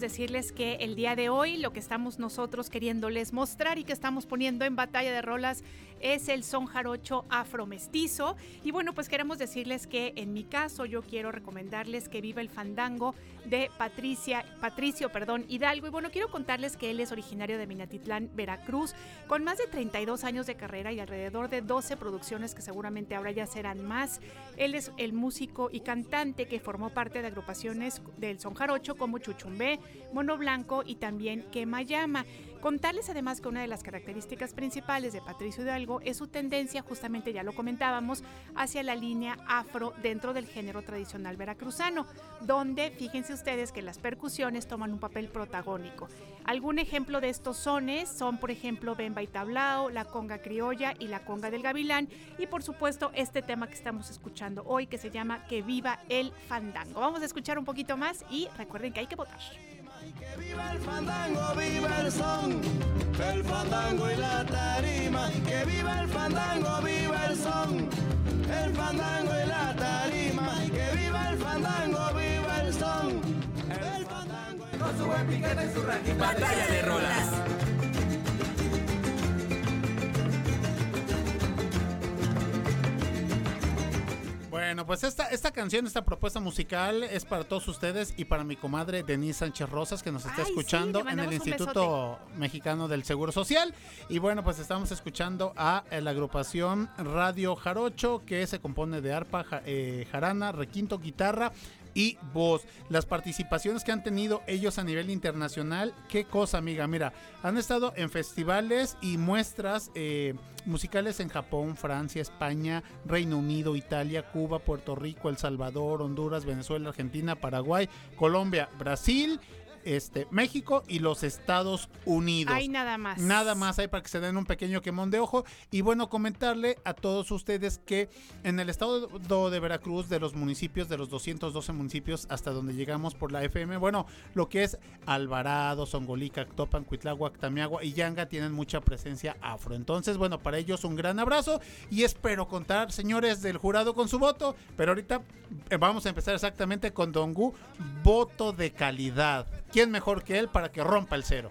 Decirles que el día de hoy lo que estamos nosotros queriéndoles mostrar y que estamos poniendo en batalla de rolas es el son jarocho afromestizo. Y bueno, pues queremos decirles que en mi caso yo quiero recomendarles que viva el fandango de Patricia, Patricio perdón, Hidalgo. Y bueno, quiero contarles que él es originario de Minatitlán, Veracruz, con más de 32 años de carrera y alrededor de 12 producciones que seguramente ahora ya serán más. Él es el músico y cantante que formó parte de agrupaciones del son jarocho como Chuchumbé, Mono Blanco y también Quemayama. Contarles además que una de las características principales de Patricio Hidalgo es su tendencia, justamente ya lo comentábamos, hacia la línea afro dentro del género tradicional veracruzano, donde fíjense ustedes que las percusiones toman un papel protagónico. Algún ejemplo de estos sones son, por ejemplo, Bemba y Tablao, la conga criolla y la conga del gavilán, y por supuesto este tema que estamos escuchando hoy que se llama Que viva el fandango. Vamos a escuchar un poquito más y recuerden que hay que votar. Viva el fandango, viva el son, el fandango y la tarima. Que viva el fandango, viva el son, el fandango y la tarima. Que viva el fandango, viva el son, el fandango y con su buen piquete y su rajita. Batalla de rolas. Bueno, pues esta, esta canción, esta propuesta musical es para todos ustedes y para mi comadre Denise Sánchez Rosas que nos está Ay, escuchando en el Instituto Mexicano del Seguro Social. Y bueno, pues estamos escuchando a eh, la agrupación Radio Jarocho que se compone de arpa, ja- eh, jarana, requinto, guitarra y voz. Las participaciones que han tenido ellos a nivel internacional, qué cosa, amiga. Mira, han estado en festivales y muestras eh, musicales en Japón, Francia, España, Reino Unido, Italia, Cuba, Puerto Rico, El Salvador, Honduras, Venezuela, Argentina, Paraguay, Colombia, Brasil. Este, México y los Estados Unidos. Hay nada más. Nada más hay para que se den un pequeño quemón de ojo. Y bueno, comentarle a todos ustedes que en el estado de Veracruz, de los municipios, de los 212 municipios hasta donde llegamos por la FM, bueno, lo que es Alvarado, Songolica, Actopan, Cuitláhuac, Tamiagua y Yanga tienen mucha presencia afro. Entonces, bueno, para ellos un gran abrazo y espero contar, señores del jurado, con su voto. Pero ahorita eh, vamos a empezar exactamente con Don Gu, voto de calidad. ¿Quién mejor que él para que rompa el cero?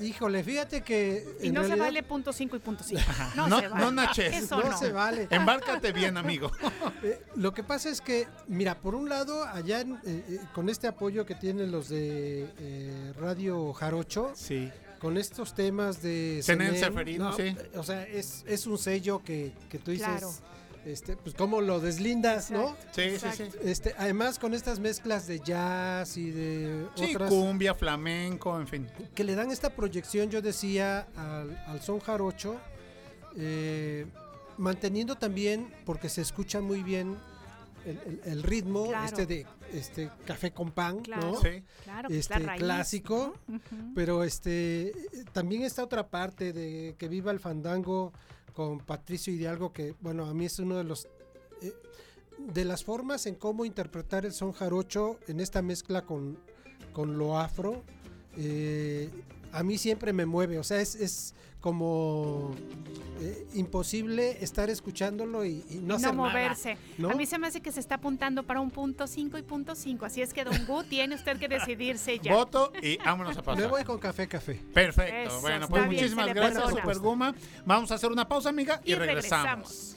Híjole, fíjate que. Y no se vale punto 5 y punto 5. No, No, se vale. no naches. Eso no no. se vale. Embárcate bien, amigo. Eh, lo que pasa es que, mira, por un lado, allá en, eh, eh, con este apoyo que tienen los de eh, Radio Jarocho, sí. con estos temas de Zenén, Seferino, sí. O sea, es, es un sello que, que tú dices, Claro. Este, pues cómo lo deslindas, ¿no? Sí, sí, sí. Este, además con estas mezclas de jazz y de Sí, otras cumbia, flamenco, en fin. que le dan esta proyección, yo decía, al, al son jarocho, eh, manteniendo también, porque se escucha muy bien el, el- el ritmo Claro. este de este café con pan, Claro, ¿no? Sí. claro, este raíz, clásico, pero este eh, también esta otra parte de que viva el fandango con Patricio Hidalgo que bueno a mí es uno de los eh, de las formas en cómo interpretar el son jarocho en esta mezcla con, con lo afro, eh, a mí siempre me mueve. O sea, es, es como eh, imposible estar escuchándolo y, y no, no hacer nada, moverse. ¿no? A mí se me hace que se está apuntando para un punto 5 y punto 5. Así es que, Don Gu, tiene usted que decidirse ya. Voto y vámonos a pasar. Me voy con café, café. Perfecto. Eso, bueno, pues bien, muchísimas gracias, perdona. Super Guma. Vamos a hacer una pausa, amiga, y, Y regresamos. regresamos.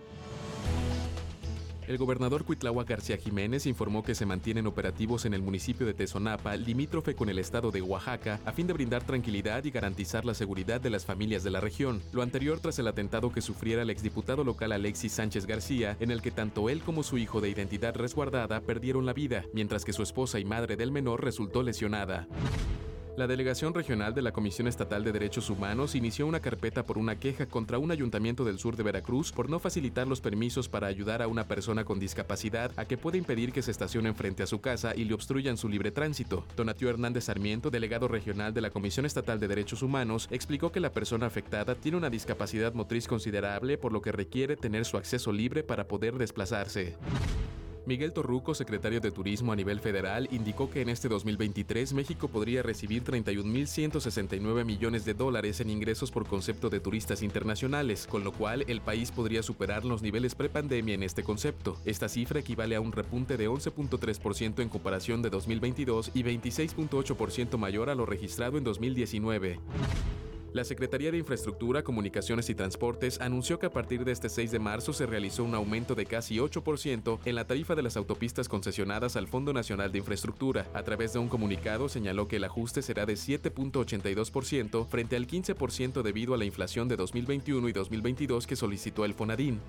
El gobernador Cuitlahua García Jiménez informó que se mantienen operativos en el municipio de Tezonapa, limítrofe con el estado de Oaxaca, a fin de brindar tranquilidad y garantizar la seguridad de las familias de la región. Lo anterior tras el atentado que sufriera el exdiputado local Alexis Sánchez García, en el que tanto él como su hijo de identidad resguardada perdieron la vida, mientras que su esposa y madre del menor resultó lesionada. La Delegación Regional de la Comisión Estatal de Derechos Humanos inició una carpeta por una queja contra un ayuntamiento del sur de Veracruz por no facilitar los permisos para ayudar a una persona con discapacidad a que pueda impedir que se estacionen frente a su casa y le obstruyan su libre tránsito. Donatio Hernández Sarmiento, delegado regional de la Comisión Estatal de Derechos Humanos, explicó que la persona afectada tiene una discapacidad motriz considerable por lo que requiere tener su acceso libre para poder desplazarse. Miguel Torruco, secretario de Turismo a nivel federal, indicó que en este 2023 México podría recibir 31.169 millones de dólares en ingresos por concepto de turistas internacionales, con lo cual el país podría superar los niveles prepandemia en este concepto. Esta cifra equivale a un repunte de 11.3% en comparación de 2022 y 26.8% mayor a lo registrado en 2019. La Secretaría de Infraestructura, Comunicaciones y Transportes anunció que a partir de este 6 de marzo se realizó un aumento de casi 8% en la tarifa de las autopistas concesionadas al Fondo Nacional de Infraestructura. A través de un comunicado señaló que el ajuste será de 7.82% frente al 15% debido a la inflación de 2021 y 2022 que solicitó el Fonadín.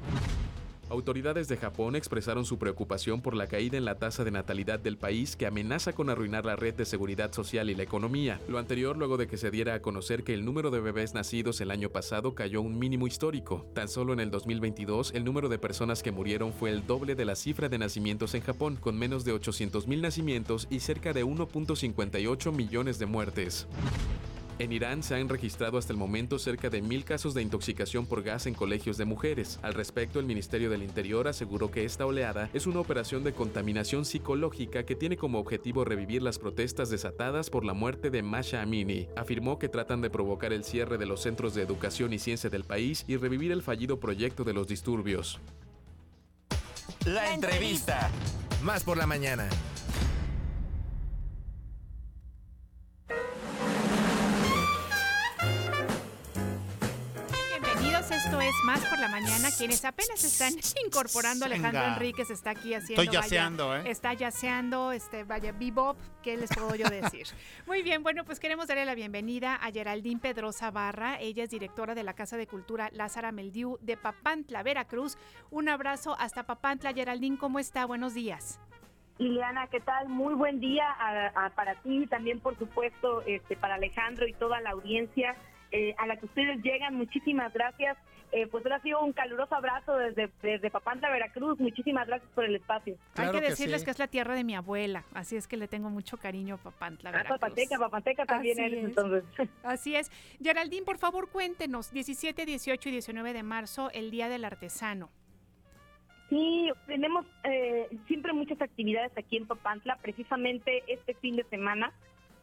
Autoridades de Japón expresaron su preocupación por la caída en la tasa de natalidad del país que amenaza con arruinar la red de seguridad social y la economía. Lo anterior luego de que se diera a conocer que el número de bebés nacidos el año pasado cayó a un mínimo histórico. Tan solo en el 2022 el número de personas que murieron fue el doble de la cifra de nacimientos en Japón, con menos de 800.000 nacimientos y cerca de 1.58 millones de muertes. En Irán se han registrado hasta el momento cerca de mil casos de intoxicación por gas en colegios de mujeres. Al respecto, el Ministerio del Interior aseguró que esta oleada es una operación de contaminación psicológica que tiene como objetivo revivir las protestas desatadas por la muerte de Masha Amini. Afirmó que tratan de provocar el cierre de los centros de educación y ciencia del país y revivir el fallido proyecto de los disturbios. La entrevista. Más por la mañana. Esto es Más por la Mañana. Quienes apenas están incorporando, Alejandro Venga. Enríquez está aquí haciendo. Estoy vaya, yaceando, ¿eh? Está yaceando, este, vaya, bebop, ¿qué les puedo yo decir? Muy bien, bueno, pues queremos darle la bienvenida a Geraldine Pedrosa Barra. Ella es directora de la Casa de Cultura Lázara Meldiu de Papantla, Veracruz. Un abrazo hasta Papantla. Geraldine, ¿cómo está? Buenos días. Liliana, ¿qué tal? Muy buen día a- a- para ti y también, por supuesto, este, para Alejandro y toda la audiencia eh, a la que ustedes llegan. Muchísimas gracias. Eh, pues ahora ha sido un caluroso abrazo desde, desde Papantla, Veracruz. Muchísimas gracias por el espacio. Hay que decirles que, es la tierra de mi abuela, así es que le tengo mucho cariño a Papantla, Ah, Veracruz. Papateca, Papateca también Así eres es. entonces. Así es. Geraldine, por favor, cuéntenos, 17, 18 y 19 de marzo, el Día del Artesano. Sí, tenemos eh, siempre muchas actividades aquí en Papantla. Precisamente este fin de semana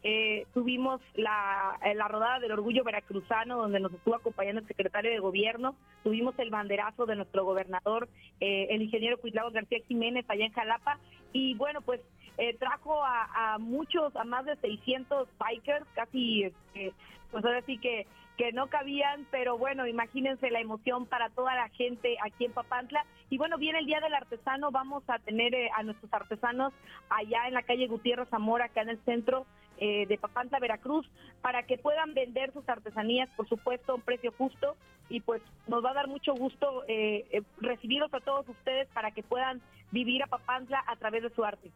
eh, tuvimos la, eh, la rodada del orgullo veracruzano, donde nos estuvo acompañando el secretario de gobierno. Tuvimos el banderazo de nuestro gobernador, eh, el ingeniero Cuitlao García Jiménez, allá en Jalapa. Y bueno, pues eh, trajo a, muchos, a más de 600 bikers, casi, este, pues ahora sí que que no cabían, pero bueno, imagínense la emoción para toda la gente aquí en Papantla. Y bueno, viene el Día del Artesano, vamos a tener eh, a nuestros artesanos allá en la calle Gutiérrez Zamora, acá en el centro eh, de Papantla, Veracruz, para que puedan vender sus artesanías, por supuesto, a un precio justo. Y pues nos va a dar mucho gusto eh, eh, recibirlos a todos ustedes para que puedan vivir a Papantla a través de su arte.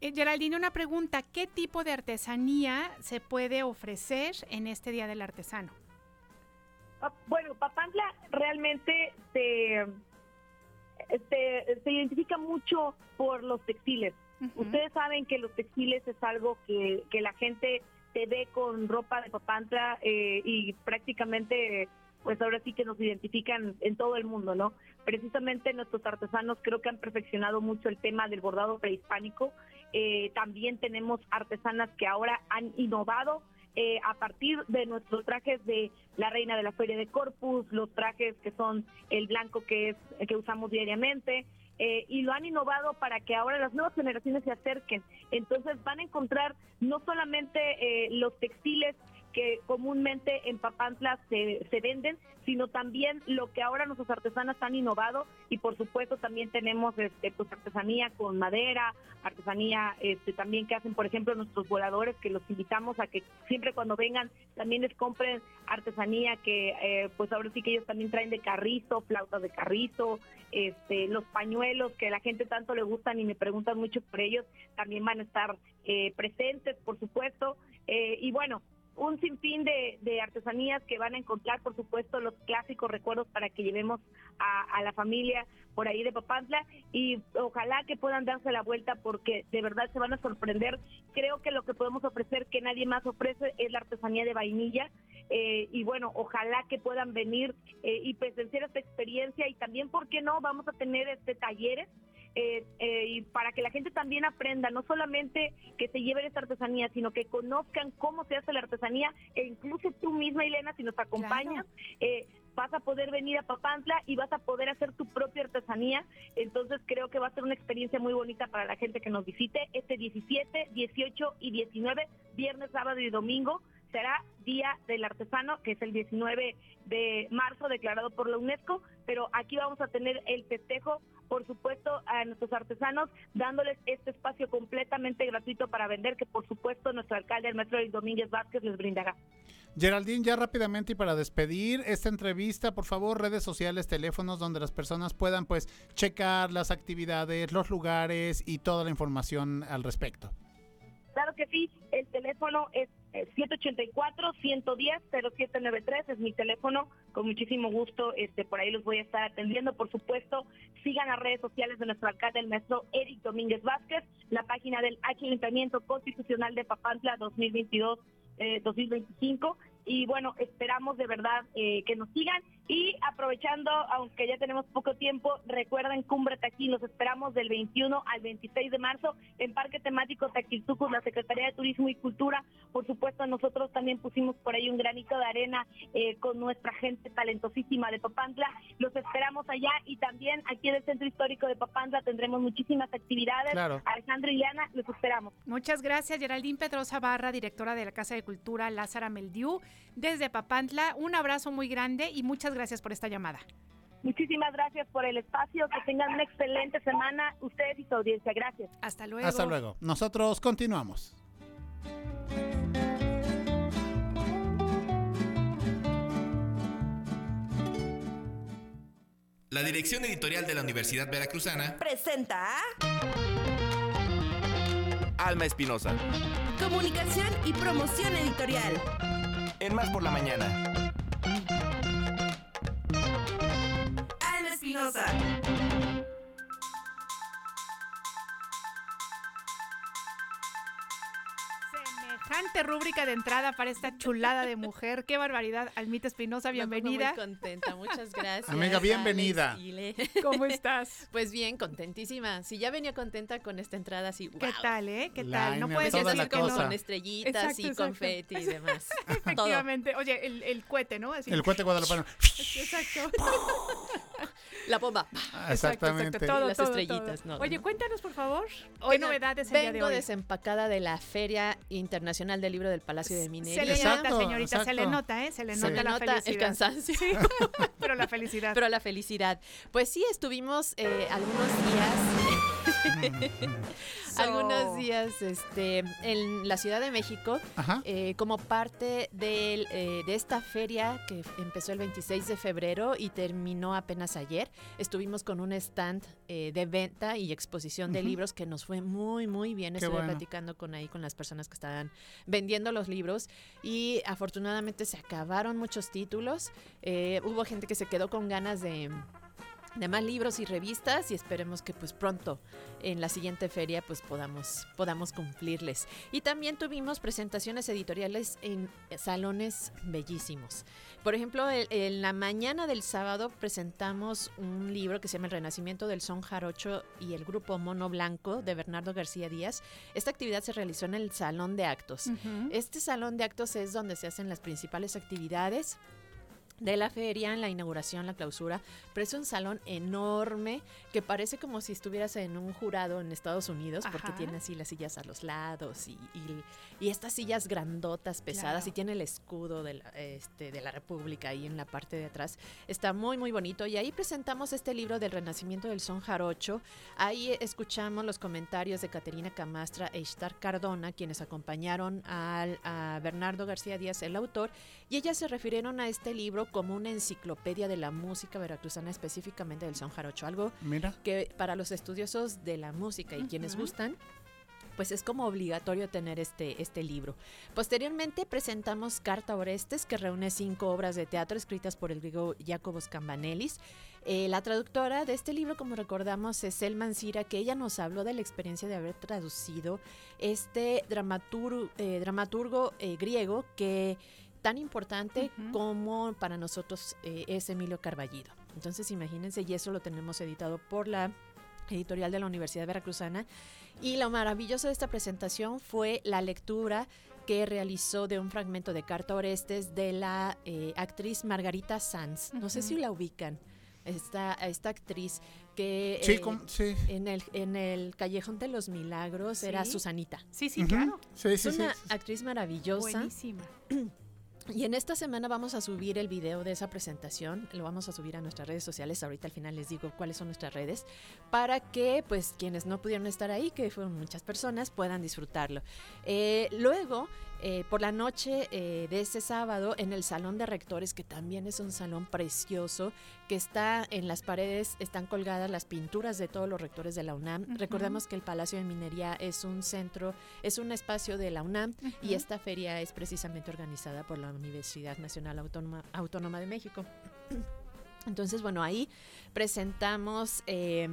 Eh, Geraldine, una pregunta, ¿qué tipo de artesanía se puede ofrecer en este Día del Artesano? Ah, Bueno, Papantla realmente se, se, se identifica mucho por los textiles. Ustedes saben que los textiles es algo que, que la gente te ve con ropa de Papantla eh, y prácticamente, pues ahora sí que nos identifican en todo el mundo, ¿no? Precisamente nuestros artesanos creo que han perfeccionado mucho el tema del bordado prehispánico. Eh, también tenemos artesanas que ahora han innovado eh, a partir de nuestros trajes de la reina de la feria de Corpus, los trajes que son el blanco que es que usamos diariamente. Eh, y lo han innovado para que ahora las nuevas generaciones se acerquen. Entonces van a encontrar no solamente eh, los textiles que comúnmente en Papantla se, se venden, sino también lo que ahora nuestros artesanas han innovado y por supuesto también tenemos este, pues, artesanía con madera, artesanía este, también que hacen por ejemplo nuestros voladores que los invitamos a que siempre cuando vengan también les compren artesanía que eh, pues ahora sí que ellos también traen de carrizo, flautas de carrizo, este, los pañuelos que a la gente tanto le gustan y me preguntan mucho por ellos, también van a estar eh, presentes por supuesto. Eh, y bueno, un sinfín de, artesanías que van a encontrar, por supuesto, los clásicos recuerdos para que llevemos a, a, la familia por ahí de Papantla y ojalá que puedan darse la vuelta porque de verdad se van a sorprender. Creo que lo que podemos ofrecer que nadie más ofrece es la artesanía de vainilla eh, y bueno, ojalá que puedan venir eh, y presenciar esta experiencia y también, ¿por qué no? Vamos a tener este talleres eh, eh, y para que la gente también aprenda, no solamente que se lleven esta artesanía, sino que conozcan cómo se hace la artesanía e incluso tú misma, Elena, si nos acompañas, claro. eh, vas a poder venir a Papantla y vas a poder hacer tu propia artesanía. Entonces creo que va a ser una experiencia muy bonita para la gente que nos visite este 17, 18 y 19, viernes, sábado y domingo será Día del Artesano, que es el 19 de marzo declarado por la UNESCO, pero aquí vamos a tener el festejo, por supuesto, a nuestros artesanos, dándoles este espacio completamente gratuito para vender, que por supuesto nuestro alcalde, el maestro Luis Domínguez Vázquez, les brindará. Geraldine, ya rápidamente y para despedir esta entrevista, por favor, redes sociales, teléfonos donde las personas puedan pues checar las actividades, los lugares y toda la información al respecto. Claro que sí, el teléfono es 784-110-0793, es mi teléfono, con muchísimo gusto, este, por ahí los voy a estar atendiendo, por supuesto, sigan las redes sociales de nuestro alcalde, el maestro Eric Domínguez Vázquez, la página del Ayuntamiento Constitucional de Papantla 2022 eh, 2025 y bueno, esperamos de verdad eh, que nos sigan y aprovechando, aunque ya tenemos poco tiempo, recuerden Cumbre Taquín, los esperamos del 21 al 26 de marzo en Parque Temático Taquiltucus, la Secretaría de Turismo y Cultura, por supuesto nosotros también pusimos por ahí un granito de arena eh, con nuestra gente talentosísima de Papantla, los esperamos allá y también aquí en el Centro Histórico de Papantla tendremos muchísimas actividades, claro. Alejandro y Liana, los esperamos. Muchas gracias, Geraldine Pedrosa Barra, directora de la Casa de Cultura Lázara Meldiú, desde Papantla, un abrazo muy grande y muchas gracias por esta llamada. Muchísimas gracias por el espacio, que tengan una excelente semana ustedes y su audiencia. Gracias. Hasta luego. Hasta luego. Nosotros continuamos. La dirección editorial de la Universidad Veracruzana presenta Alma Espinosa. Comunicación y promoción editorial. En Más por la Mañana. Alma Espinosa. Semejante rúbrica de entrada para esta chulada de mujer. Qué barbaridad. Almita Espinosa, bienvenida. Muy contenta, muchas gracias. Amiga, bienvenida. ¿Cómo estás? Pues bien, contentísima. Si ya venía contenta con esta entrada, así, wow. ¿Qué tal, eh? ¿Qué tal? No puedes decir Como no. con estrellitas Exacto, y exacto. confeti y demás. Efectivamente. Oye, el, el cohete, ¿no? Así. El cohete guadalupano. Exacto. La bomba. Exactamente. Todo, Las todo, estrellitas, todo. no, Oye, no. cuéntanos, por favor, ¿qué Oigan, novedades el día de Vengo hoy? desempacada de la Feria Internacional del Libro del Palacio de Minería. Se le Exacto, nota, señorita, se le exacto. nota, ¿eh? Se le nota Se la nota felicidad. el cansancio. Sí, pero la felicidad. Pero la felicidad. Pues sí, estuvimos eh, algunos días. So- algunos días este, en la Ciudad de México eh, como parte del, eh, de esta feria que empezó el 26 de febrero y terminó apenas ayer. Estuvimos con un stand eh, de venta y exposición de libros que nos fue muy, muy bien. Qué Estuve bueno. platicando con ahí con las personas que estaban vendiendo los libros y afortunadamente se acabaron muchos títulos. Eh, hubo gente que se quedó con ganas de de más libros y revistas y esperemos que pues pronto en la siguiente feria pues podamos podamos cumplirles. Y también tuvimos presentaciones editoriales en salones bellísimos. Por ejemplo, el- en la mañana del sábado presentamos un libro que se llama El Renacimiento del Son Jarocho y el grupo Mono Blanco de Bernardo García Díaz. Esta actividad se realizó en el Salón de Actos. Ujú. Este salón de actos es donde se hacen las principales actividades de la feria, en la inauguración, la clausura, pero es un salón enorme que parece como si estuvieras en un jurado en Estados Unidos, porque tiene así las sillas a los lados y, y- y estas sillas grandotas, pesadas, Claro. y tiene el escudo de la, este, de la República ahí en la parte de atrás. Está muy, muy bonito. Y ahí presentamos este libro del renacimiento del son jarocho. Ahí escuchamos los comentarios de Caterina Camastra e Ishtar Cardona, quienes acompañaron al, a Bernardo García Díaz, el autor, y ellas se refirieron a este libro como una enciclopedia de la música veracruzana, específicamente del son jarocho, algo Mira. que para los estudiosos de la música y quienes Ujú. gustan, pues es como obligatorio tener este, este libro. Posteriormente presentamos Carta Orestes, que reúne cinco obras de teatro escritas por el griego Jacobos Cambanelis. Eh, la traductora de este libro, como recordamos, es El Mancira, que ella nos habló de la experiencia de haber traducido este dramatur- eh, dramaturgo eh, griego que tan importante como para nosotros eh, es Emilio Carballido. Entonces imagínense, y eso lo tenemos editado por la editorial de la Universidad Veracruzana. Y lo maravilloso de esta presentación fue la lectura que realizó de un fragmento de Carta Orestes de la eh, actriz Margarita Sanz. No sé si la ubican. Esta, esta actriz que Sí, eh, com- sí. en, el, en el Callejón de los Milagros era Sí. Susanita. Sí, sí, Ujú. claro. Sí, sí, es sí. una actriz maravillosa. Buenísima. Y en esta semana vamos a subir el video de esa presentación, lo vamos a subir a nuestras redes sociales, ahorita al final les digo cuáles son nuestras redes, para que pues quienes no pudieron estar ahí, que fueron muchas personas, puedan disfrutarlo. Eh, luego, eh, por la noche eh, de este sábado, en el Salón de Rectores, que también es un salón precioso, que está en las paredes, están colgadas las pinturas de todos los rectores de la UNAM. Recordemos que el Palacio de Minería es un centro, es un espacio de la UNAM y esta feria es precisamente organizada por la Universidad Nacional Autónoma, Autónoma de México. Entonces, bueno, ahí presentamos... eh,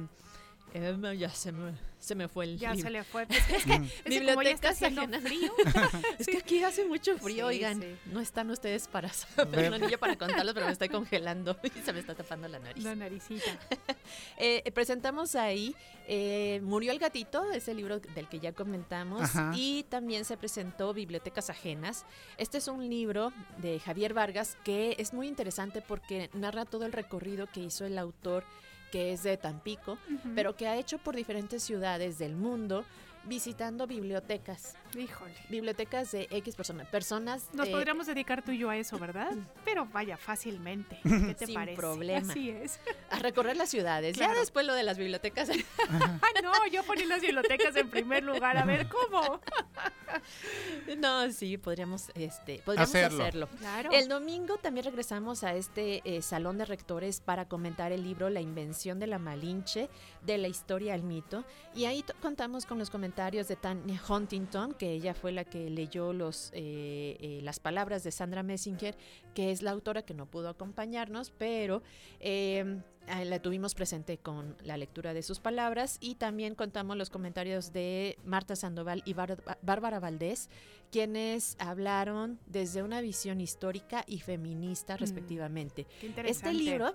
eh, ya se me, se me fue el Ya libro. se le fue. Pues es que, es que Bibliotecas ajenas. frío. es que aquí hace mucho frío, Sí, oigan. sí. No están ustedes para saber, no, ni yo para contarlos, pero me estoy congelando y se me está tapando la nariz. La naricita. Eh, presentamos ahí eh, Murió el gatito, ese libro del que ya comentamos, Ajá. y también se presentó Bibliotecas Ajenas. Este es un libro de Javier Vargas que es muy interesante porque narra todo el recorrido que hizo el autor que es de Tampico, pero que ha hecho por diferentes ciudades del mundo visitando bibliotecas, Híjole. bibliotecas de X personas, personas Nos podríamos dedicar tú y yo a eso, ¿verdad? Pero vaya, fácilmente. ¿Qué te Sin parece? problema. Así es. a recorrer las ciudades. Claro. Ya después lo de las bibliotecas Ah, no, yo ponía las bibliotecas en primer lugar. A ver, ¿cómo? No, sí, podríamos, este, podríamos Hacerlo. hacerlo. Claro. El domingo también regresamos a este eh, salón de rectores para comentar el libro La invención de la Malinche, de la historia al mito. Y ahí to- contamos con los comentarios de Tanya Huntington, que ella fue la que leyó los, eh, eh, las palabras de Sandra Messinger, que es la autora que no pudo acompañarnos, pero eh, ah, la tuvimos presente con la lectura de sus palabras y también contamos los comentarios de Marta Sandoval y Bar- Bárbara Valdés, quienes hablaron desde una visión histórica y feminista respectivamente. Mm, Qué Este libro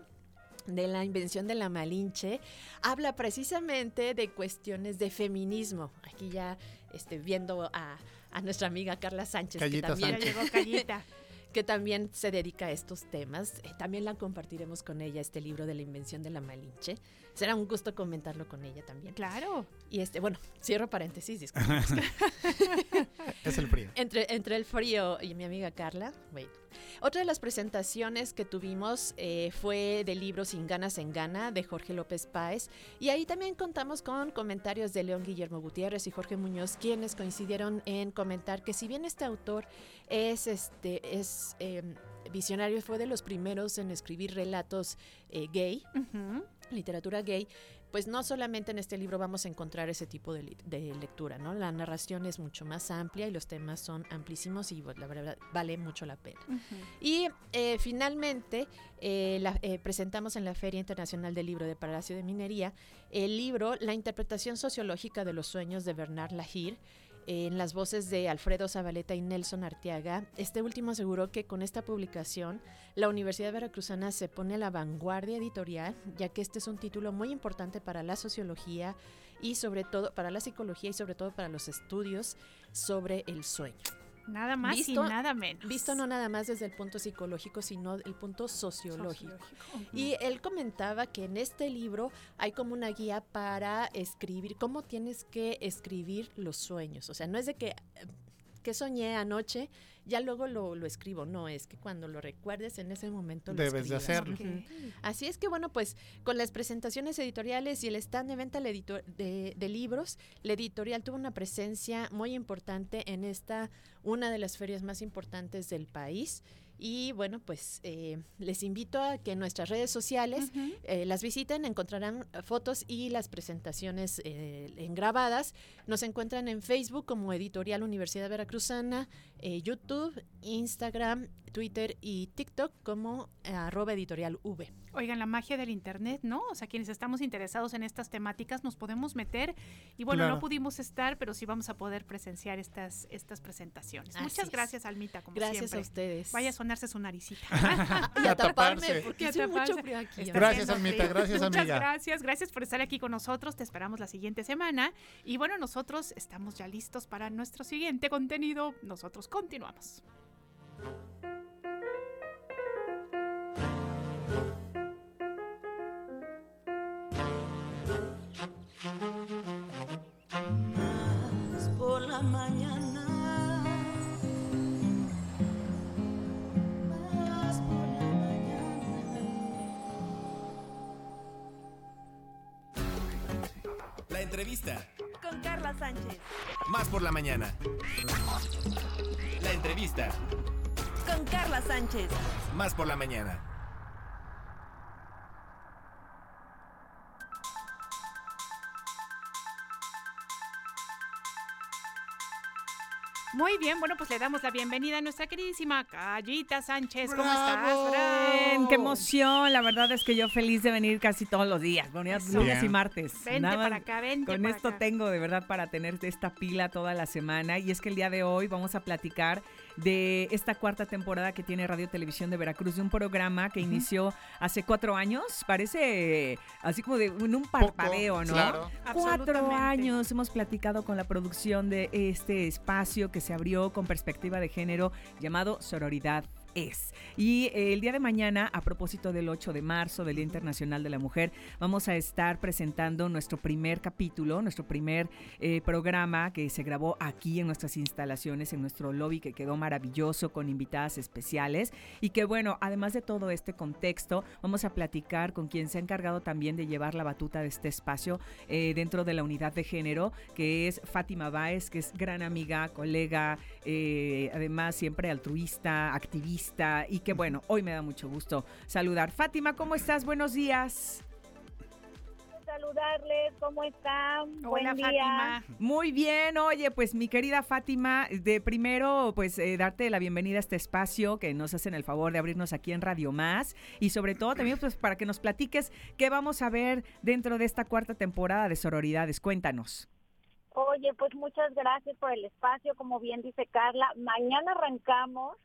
de la invención de la Malinche habla precisamente de cuestiones de feminismo. Aquí ya este, viendo a, a nuestra amiga Carla Sánchez, Callita que también, Ya llegó Callita. que también se dedica a estos temas. Eh, también la compartiremos con ella, este libro de la invención de la Malinche. Será un gusto comentarlo con ella también. Claro. Y este, bueno, cierro paréntesis, disculpen. Es el frío. Entre, entre el frío y mi amiga Carla, bueno. Otra de las presentaciones que tuvimos eh, fue de libro Sin ganas en gana de Jorge López Páez y ahí también contamos con comentarios de León Guillermo Gutiérrez y Jorge Muñoz quienes coincidieron en comentar que si bien este autor es este es eh, visionario fue de los primeros en escribir relatos eh, gay literatura gay, pues no solamente en este libro vamos a encontrar ese tipo de, de lectura, ¿no? La narración es mucho más amplia y los temas son amplísimos y pues, la verdad vale mucho la pena. Y eh, finalmente eh, la- eh, presentamos en la Feria Internacional del Libro de Palacio de Minería el libro La interpretación sociológica de los sueños de Bernard Lahir en las voces de Alfredo Zabaleta y Nelson Arteaga. Este último aseguró que con esta publicación la Universidad Veracruzana se pone a la vanguardia editorial, ya que este es un título muy importante para la sociología y sobre todo para la psicología y sobre todo para los estudios sobre el sueño. Nada más y nada menos. Visto no nada más desde el punto psicológico, sino el punto sociológico. Y él comentaba que en este libro hay como una guía para escribir, cómo tienes que escribir los sueños. O sea, no es de que que soñé anoche, ya luego lo, lo, escribo. No, es que cuando lo recuerdes en ese momento lo Debes de hacerlo. Así es que bueno, pues con las presentaciones editoriales y el stand de venta de, de libros, la editorial tuvo una presencia muy importante en esta, una de las ferias más importantes del país. Y bueno, pues eh, les invito a que en nuestras redes sociales eh, las visiten, encontrarán fotos y las presentaciones eh, en grabadas. Nos encuentran en Facebook como Editorial Universidad Veracruzana, YouTube, Instagram, Twitter y TikTok como arroba editorial V. Oigan, la magia del Internet, ¿no? O sea, quienes estamos interesados en estas temáticas nos podemos meter y bueno, no pudimos estar, pero sí vamos a poder presenciar estas, estas presentaciones. Muchas gracias, Almita, como gracias siempre. Gracias a ustedes. Vaya a sonarse su naricita. y a, taparme, porque hace mucho frío aquí. Gracias, Almita, gracias, amiga. Muchas gracias, gracias por estar aquí con nosotros. Te esperamos la siguiente semana. Y bueno, nosotros estamos ya listos para nuestro siguiente contenido. Nosotros continuamos. Más por la mañana. Más por la mañana. La entrevista. Con Carla Sánchez. Más por la mañana. La entrevista. Con Carla Sánchez. Más por la mañana. Muy bien, bueno, pues le damos la bienvenida a nuestra queridísima Callita Sánchez. ¿Cómo ¡Bravo! estás? Bien, qué emoción. La verdad es que yo feliz de venir casi todos los días. Bueno, ya Eso. lunes y martes. Vente Nada para acá, vente Con para esto acá. tengo de verdad para tener esta pila toda la semana. Y es que el día de hoy vamos a platicar de esta cuarta temporada que tiene Radio Televisión de Veracruz, de un programa que inició hace cuatro años. Parece así como de en un parpadeo, ¿no? claro. Cuatro años hemos platicado con la producción de este espacio que se abrió con perspectiva de género llamado Sororidad es. Y eh, el día de mañana, a propósito del 8 de marzo, del Día Internacional de la Mujer, vamos a estar presentando nuestro primer capítulo, nuestro primer eh, programa que se grabó aquí en nuestras instalaciones, en nuestro lobby, que quedó maravilloso con invitadas especiales. Y que bueno, además de todo este contexto, vamos a platicar con quien se ha encargado también de llevar la batuta de este espacio eh, dentro de la unidad de género, que es Fátima Báez, que es gran amiga, colega, además siempre altruista, activista y que bueno, hoy me da mucho gusto saludar. Fátima, ¿cómo estás? Buenos días. Saludarles, ¿cómo están? Hola, Buen día. Fátima. Muy bien, oye, pues mi querida Fátima, de primero, pues eh, darte la bienvenida a este espacio que nos hacen el favor de abrirnos aquí en Radio Más y sobre todo también pues para que nos platiques qué vamos a ver dentro de esta cuarta temporada de Sororidades. Cuéntanos. Oye, pues muchas gracias por el espacio, como bien dice Carla. Mañana arrancamos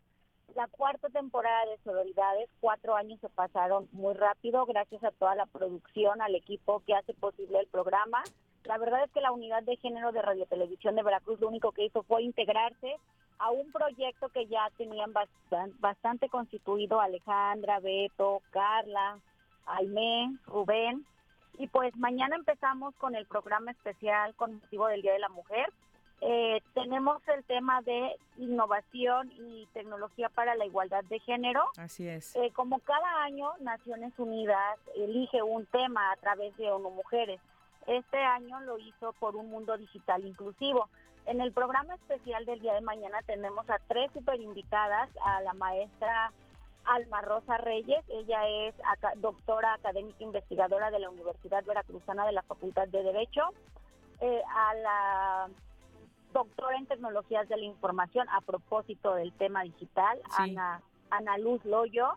la cuarta temporada de Sororidades. Cuatro años se pasaron muy rápido, gracias a toda la producción, al equipo que hace posible el programa. La verdad es que la unidad de género de Radio Televisión de Veracruz lo único que hizo fue integrarse a un proyecto que ya tenían bastan- bastante constituido Alejandra, Beto, Carla, Aimé, Rubén. Y pues mañana empezamos con el programa especial con motivo del Día de la Mujer. Eh, tenemos el tema de innovación y tecnología para la igualdad de género. Así es. Eh, como cada año, Naciones Unidas elige un tema a través de ONU Mujeres. Este año lo hizo por un mundo digital inclusivo. En el programa especial del día de mañana tenemos a tres super invitadas, a la maestra Alma Rosa Reyes, ella es doctora académica investigadora de la Universidad Veracruzana de la Facultad de Derecho, eh, a la doctora en tecnologías de la información a propósito del tema digital, Ana, Ana Luz Loyo,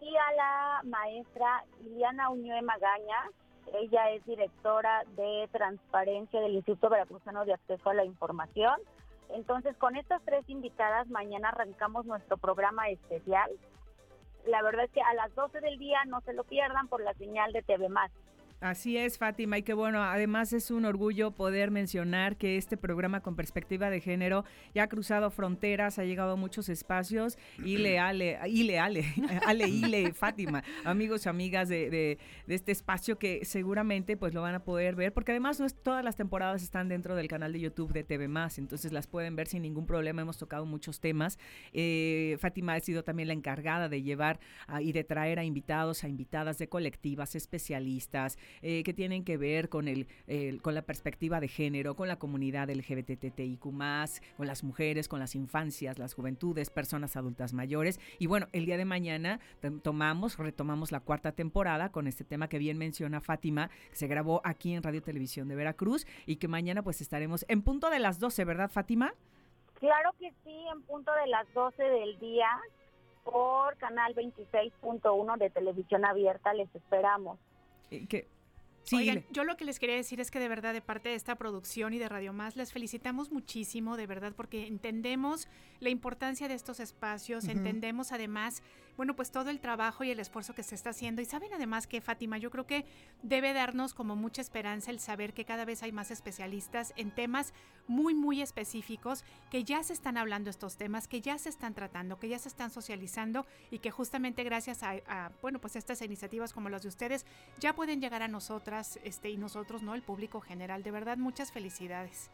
y a la maestra Liliana Uñue Magaña, ella es directora de transparencia del Instituto Veracruzano de Acceso a la Información. Entonces, con estas tres invitadas, mañana arrancamos nuestro programa especial. La verdad es que a las 12 del día no se lo pierdan por la señal de TV Más. Así es, Fátima, y que bueno, además es un orgullo poder mencionar que este programa con perspectiva de género ya ha cruzado fronteras, ha llegado a muchos espacios. Y le, ale, ile, ale, ale, ile, Fátima, amigos y amigas de este espacio que seguramente pues lo van a poder ver, porque además no es, todas las temporadas están dentro del canal de YouTube de TV Más, entonces las pueden ver sin ningún problema. Hemos tocado muchos temas. Eh, Fátima ha sido también la encargada de llevar a- y de traer a invitados, a invitadas de colectivas, especialistas, eh, que tienen que ver con, el, el- con la perspectiva de género, con la comunidad LGBTTIQ, con las mujeres, con las infancias, las juventudes, personas adultas mayores. Y bueno, el día de mañana tom- tomamos, retomamos la cuarta temporada con este tema que bien menciona Fátima, que se grabó aquí en Radio Televisión de Veracruz y que mañana pues estaremos en punto de las 12, ¿verdad, Fátima? Claro que sí, en punto de las 12 del día por canal 26.1 de televisión abierta les esperamos. Eh, Oigan, yo lo que les quería decir es que de verdad de parte de esta producción y de Radio Más les felicitamos muchísimo, de verdad, porque entendemos la importancia de estos espacios, entendemos además, bueno, pues todo el trabajo y el esfuerzo que se está haciendo. Y saben además que Fátima, yo creo que debe darnos como mucha esperanza el saber que cada vez hay más especialistas en temas muy, muy específicos, que ya se están hablando estos temas, que ya se están tratando, que ya se están socializando y que justamente gracias a, a, bueno, pues estas iniciativas como las de ustedes ya pueden llegar a nosotras este, y nosotros, ¿no? El público general. De verdad, muchas felicidades.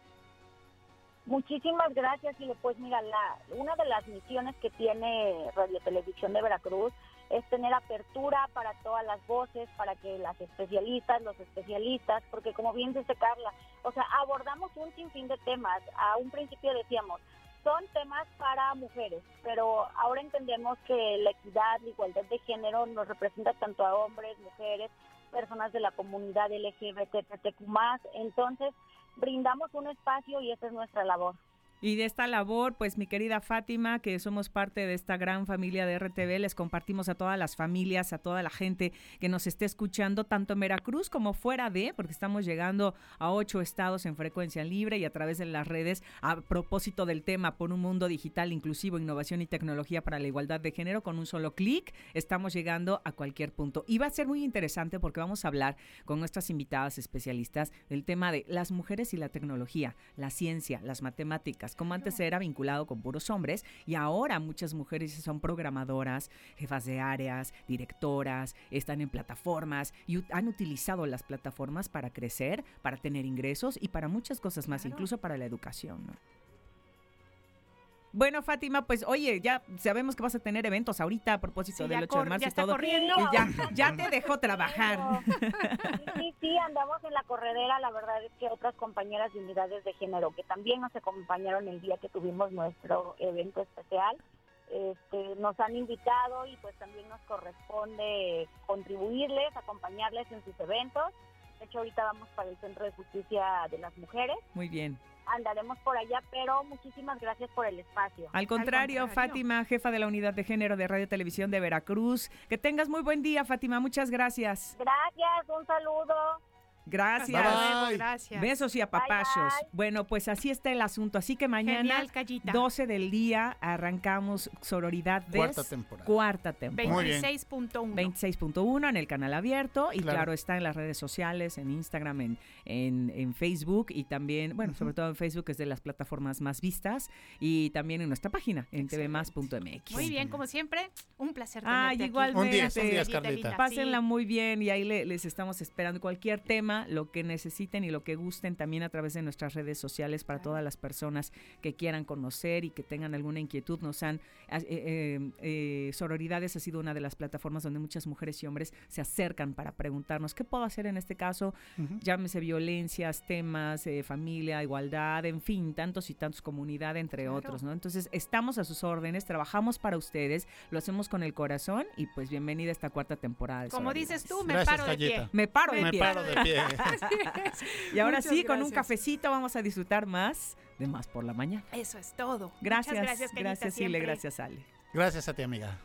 Muchísimas gracias y pues mira, la, una de las misiones que tiene Radio Televisión de Veracruz es tener apertura para todas las voces, para que las especialistas, los especialistas, porque como bien dice Carla, o sea, abordamos un sinfín de temas. A un principio decíamos, son temas para mujeres, pero ahora entendemos que la equidad, la igualdad de género nos representa tanto a hombres, mujeres, personas de la comunidad LGBTQ+, entonces brindamos un espacio y esa es nuestra labor. Y de esta labor, pues mi querida Fátima, que somos parte de esta gran familia de RTV, les compartimos a todas las familias, a toda la gente que nos esté escuchando, tanto en Veracruz como fuera de, porque estamos llegando a ocho estados en frecuencia libre y a través de las redes, a propósito del tema por un mundo digital inclusivo, innovación y tecnología para la igualdad de género, con un solo clic, estamos llegando a cualquier punto. Y va a ser muy interesante porque vamos a hablar con nuestras invitadas especialistas del tema de las mujeres y la tecnología, la ciencia, las matemáticas, como antes era vinculado con puros hombres y ahora muchas mujeres son programadoras, jefas de áreas, directoras, están en plataformas y han utilizado las plataformas para crecer, para tener ingresos y para muchas cosas más, incluso para la educación. ¿no? Bueno, Fátima, pues oye, ya sabemos que vas a tener eventos ahorita a propósito Sí, del ya 8 de marzo ya y todo. corriendo. Y ya, ya te dejó trabajar. Sí, sí, andamos en la corredera. La verdad es que otras compañeras de unidades de género que también nos acompañaron el día que tuvimos nuestro evento especial, este, nos han invitado y pues también nos corresponde contribuirles, acompañarles en sus eventos. De hecho, ahorita vamos para el Centro de Justicia de las Mujeres. Muy bien. Andaremos por allá, pero muchísimas gracias por el espacio. Al contrario, Fátima, jefa de la unidad de género de Radio Televisión de Veracruz. Que tengas muy buen día, Fátima. Muchas gracias. Gracias, un saludo. Gracias. Gracias. Besos y apapachos. Bye, Bueno, pues así está el asunto. Así que mañana, Genial, Callita. 12 del día, arrancamos Sororidad de Cuarta temporada. Cuarta temporada. Muy bien. 26.1. 26.1 en el canal abierto y Claro. claro. está en las redes sociales, en Instagram, en, en, en Facebook y también, bueno, sobre todo en Facebook es de las plataformas más vistas y también en nuestra página en tvmas.mx. Muy bien, como siempre, un placer Ay, tenerte aquí. igualmente. Un día, un día, Carlita. Pásenla Sí. muy bien y ahí le- les estamos esperando cualquier tema, lo que necesiten y lo que gusten también a través de nuestras redes sociales para todas las personas que quieran conocer y que tengan alguna inquietud. Nos han, eh, eh, eh, Sororidades ha sido una de las plataformas donde muchas mujeres y hombres se acercan para preguntarnos qué puedo hacer en este caso, llámese violencias, temas, eh, familia, igualdad, en fin, tantos y tantos, comunidad, entre otros, ¿no? Entonces, estamos a sus órdenes, trabajamos para ustedes, lo hacemos con el corazón y pues bienvenida a esta cuarta temporada de Como dices tú, me Gracias, paro de pie. Me paro de Me pie. paro de pie. Y ahora Muchas sí, con un cafecito vamos a disfrutar más de Más por la Mañana. Eso es todo. Gracias, Muchas gracias, gracias, Ile, gracias, Ale. Gracias a ti, amiga.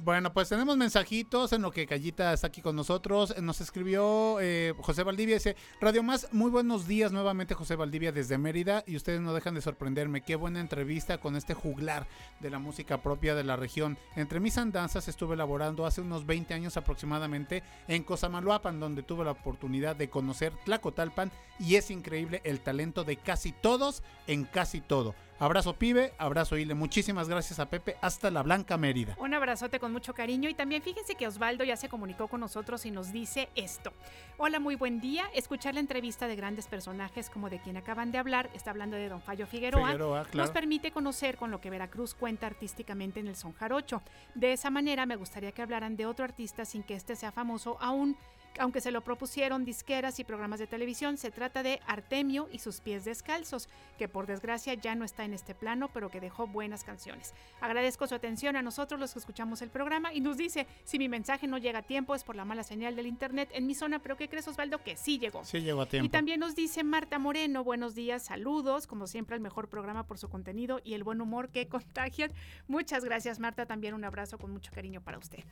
Bueno, pues tenemos mensajitos en lo que Callita está aquí con nosotros. Nos escribió eh, José Valdivia, dice, Radio Más, muy buenos días nuevamente José Valdivia desde Mérida y ustedes no dejan de sorprenderme. Qué buena entrevista con este juglar de la música propia de la región. Entre mis andanzas estuve elaborando hace unos 20 años aproximadamente en Cosamaloapan, donde tuve la oportunidad de conocer Tlacotalpan y es increíble el talento de casi todos en casi todo. Abrazo pibe, abrazo Ile. Muchísimas gracias a Pepe. Hasta la Blanca Mérida. Un abrazote con mucho cariño y también fíjense que Osvaldo ya se comunicó con nosotros y nos dice esto. Hola, muy buen día. Escuchar la entrevista de grandes personajes como de quien acaban de hablar, está hablando de Don Fallo Figueroa, Figueroa, claro. nos permite conocer con lo que Veracruz cuenta artísticamente en el son jarocho. De esa manera me gustaría que hablaran de otro artista sin que este sea famoso aún. Aunque se lo propusieron disqueras y programas de televisión, se trata de Artemio y sus pies descalzos, que por desgracia ya no está en este plano, pero que dejó buenas canciones. Agradezco su atención a nosotros los que escuchamos el programa y nos dice, si mi mensaje no llega a tiempo es por la mala señal del internet en mi zona, pero ¿qué crees Osvaldo? Que sí llegó. Sí llegó a tiempo. Y también nos dice Marta Moreno, buenos días, saludos, como siempre el mejor programa por su contenido y el buen humor que contagian. Muchas gracias Marta, también un abrazo con mucho cariño para usted.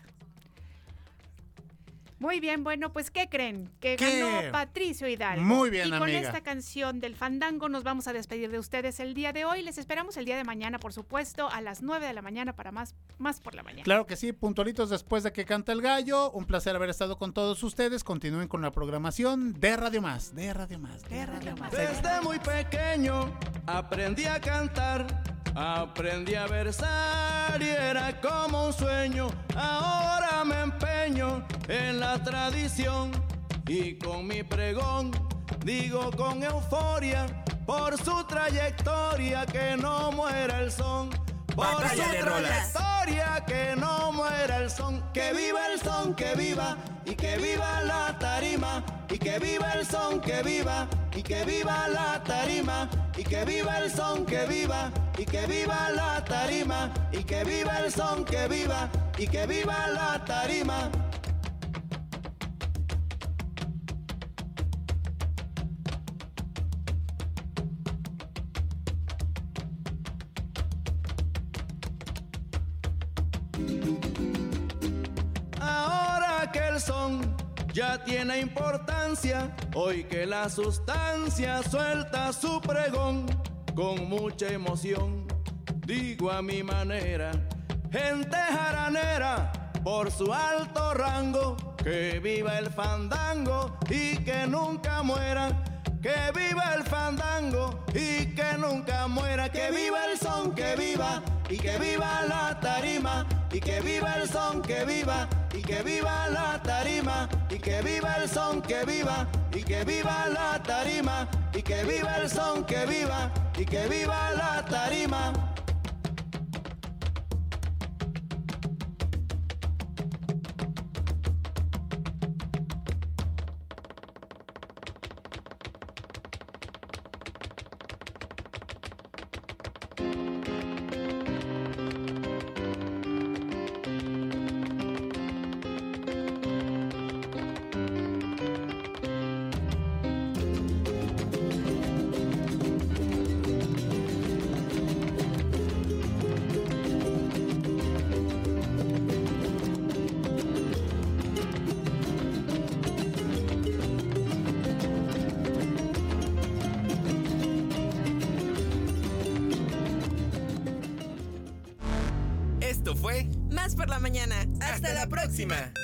Muy bien, bueno, pues ¿qué creen? Que ¿Qué? ganó Patricio Hidalgo. Muy bien, Y con amiga. esta canción del fandango nos vamos a despedir de ustedes el día de hoy. Les esperamos el día de mañana, por supuesto, a las 9 de la mañana para más, más por la mañana. Claro que sí, puntualitos después de que canta el gallo. Un placer haber estado con todos ustedes. Continúen con la programación de Radio Más, de Radio Más, de Radio Más. Desde muy pequeño aprendí a cantar, aprendí a versar y era como un sueño. Ahora me empeño en la tradición y con mi pregón digo con euforia por su trayectoria que no muera el son. Por Batalla su de rolas. trayectoria que no muera el son. Que viva el son, que viva y que viva la tarima y que viva el son, que viva y que viva la tarima y que viva el son, que viva y que viva la tarima y que viva el son, que viva y que viva la tarima. Ya tiene importancia, hoy que la sustancia suelta su pregón con mucha emoción, digo a mi manera, gente jaranera por su alto rango, que viva el fandango y que nunca muera. Que viva el fandango y que nunca muera. Que viva el son, que viva y que viva la tarima. Y que viva el son, que viva y que viva la tarima. Y que viva el son, que viva y que viva la tarima. Y que viva el son, que viva y que viva la tarima. Esto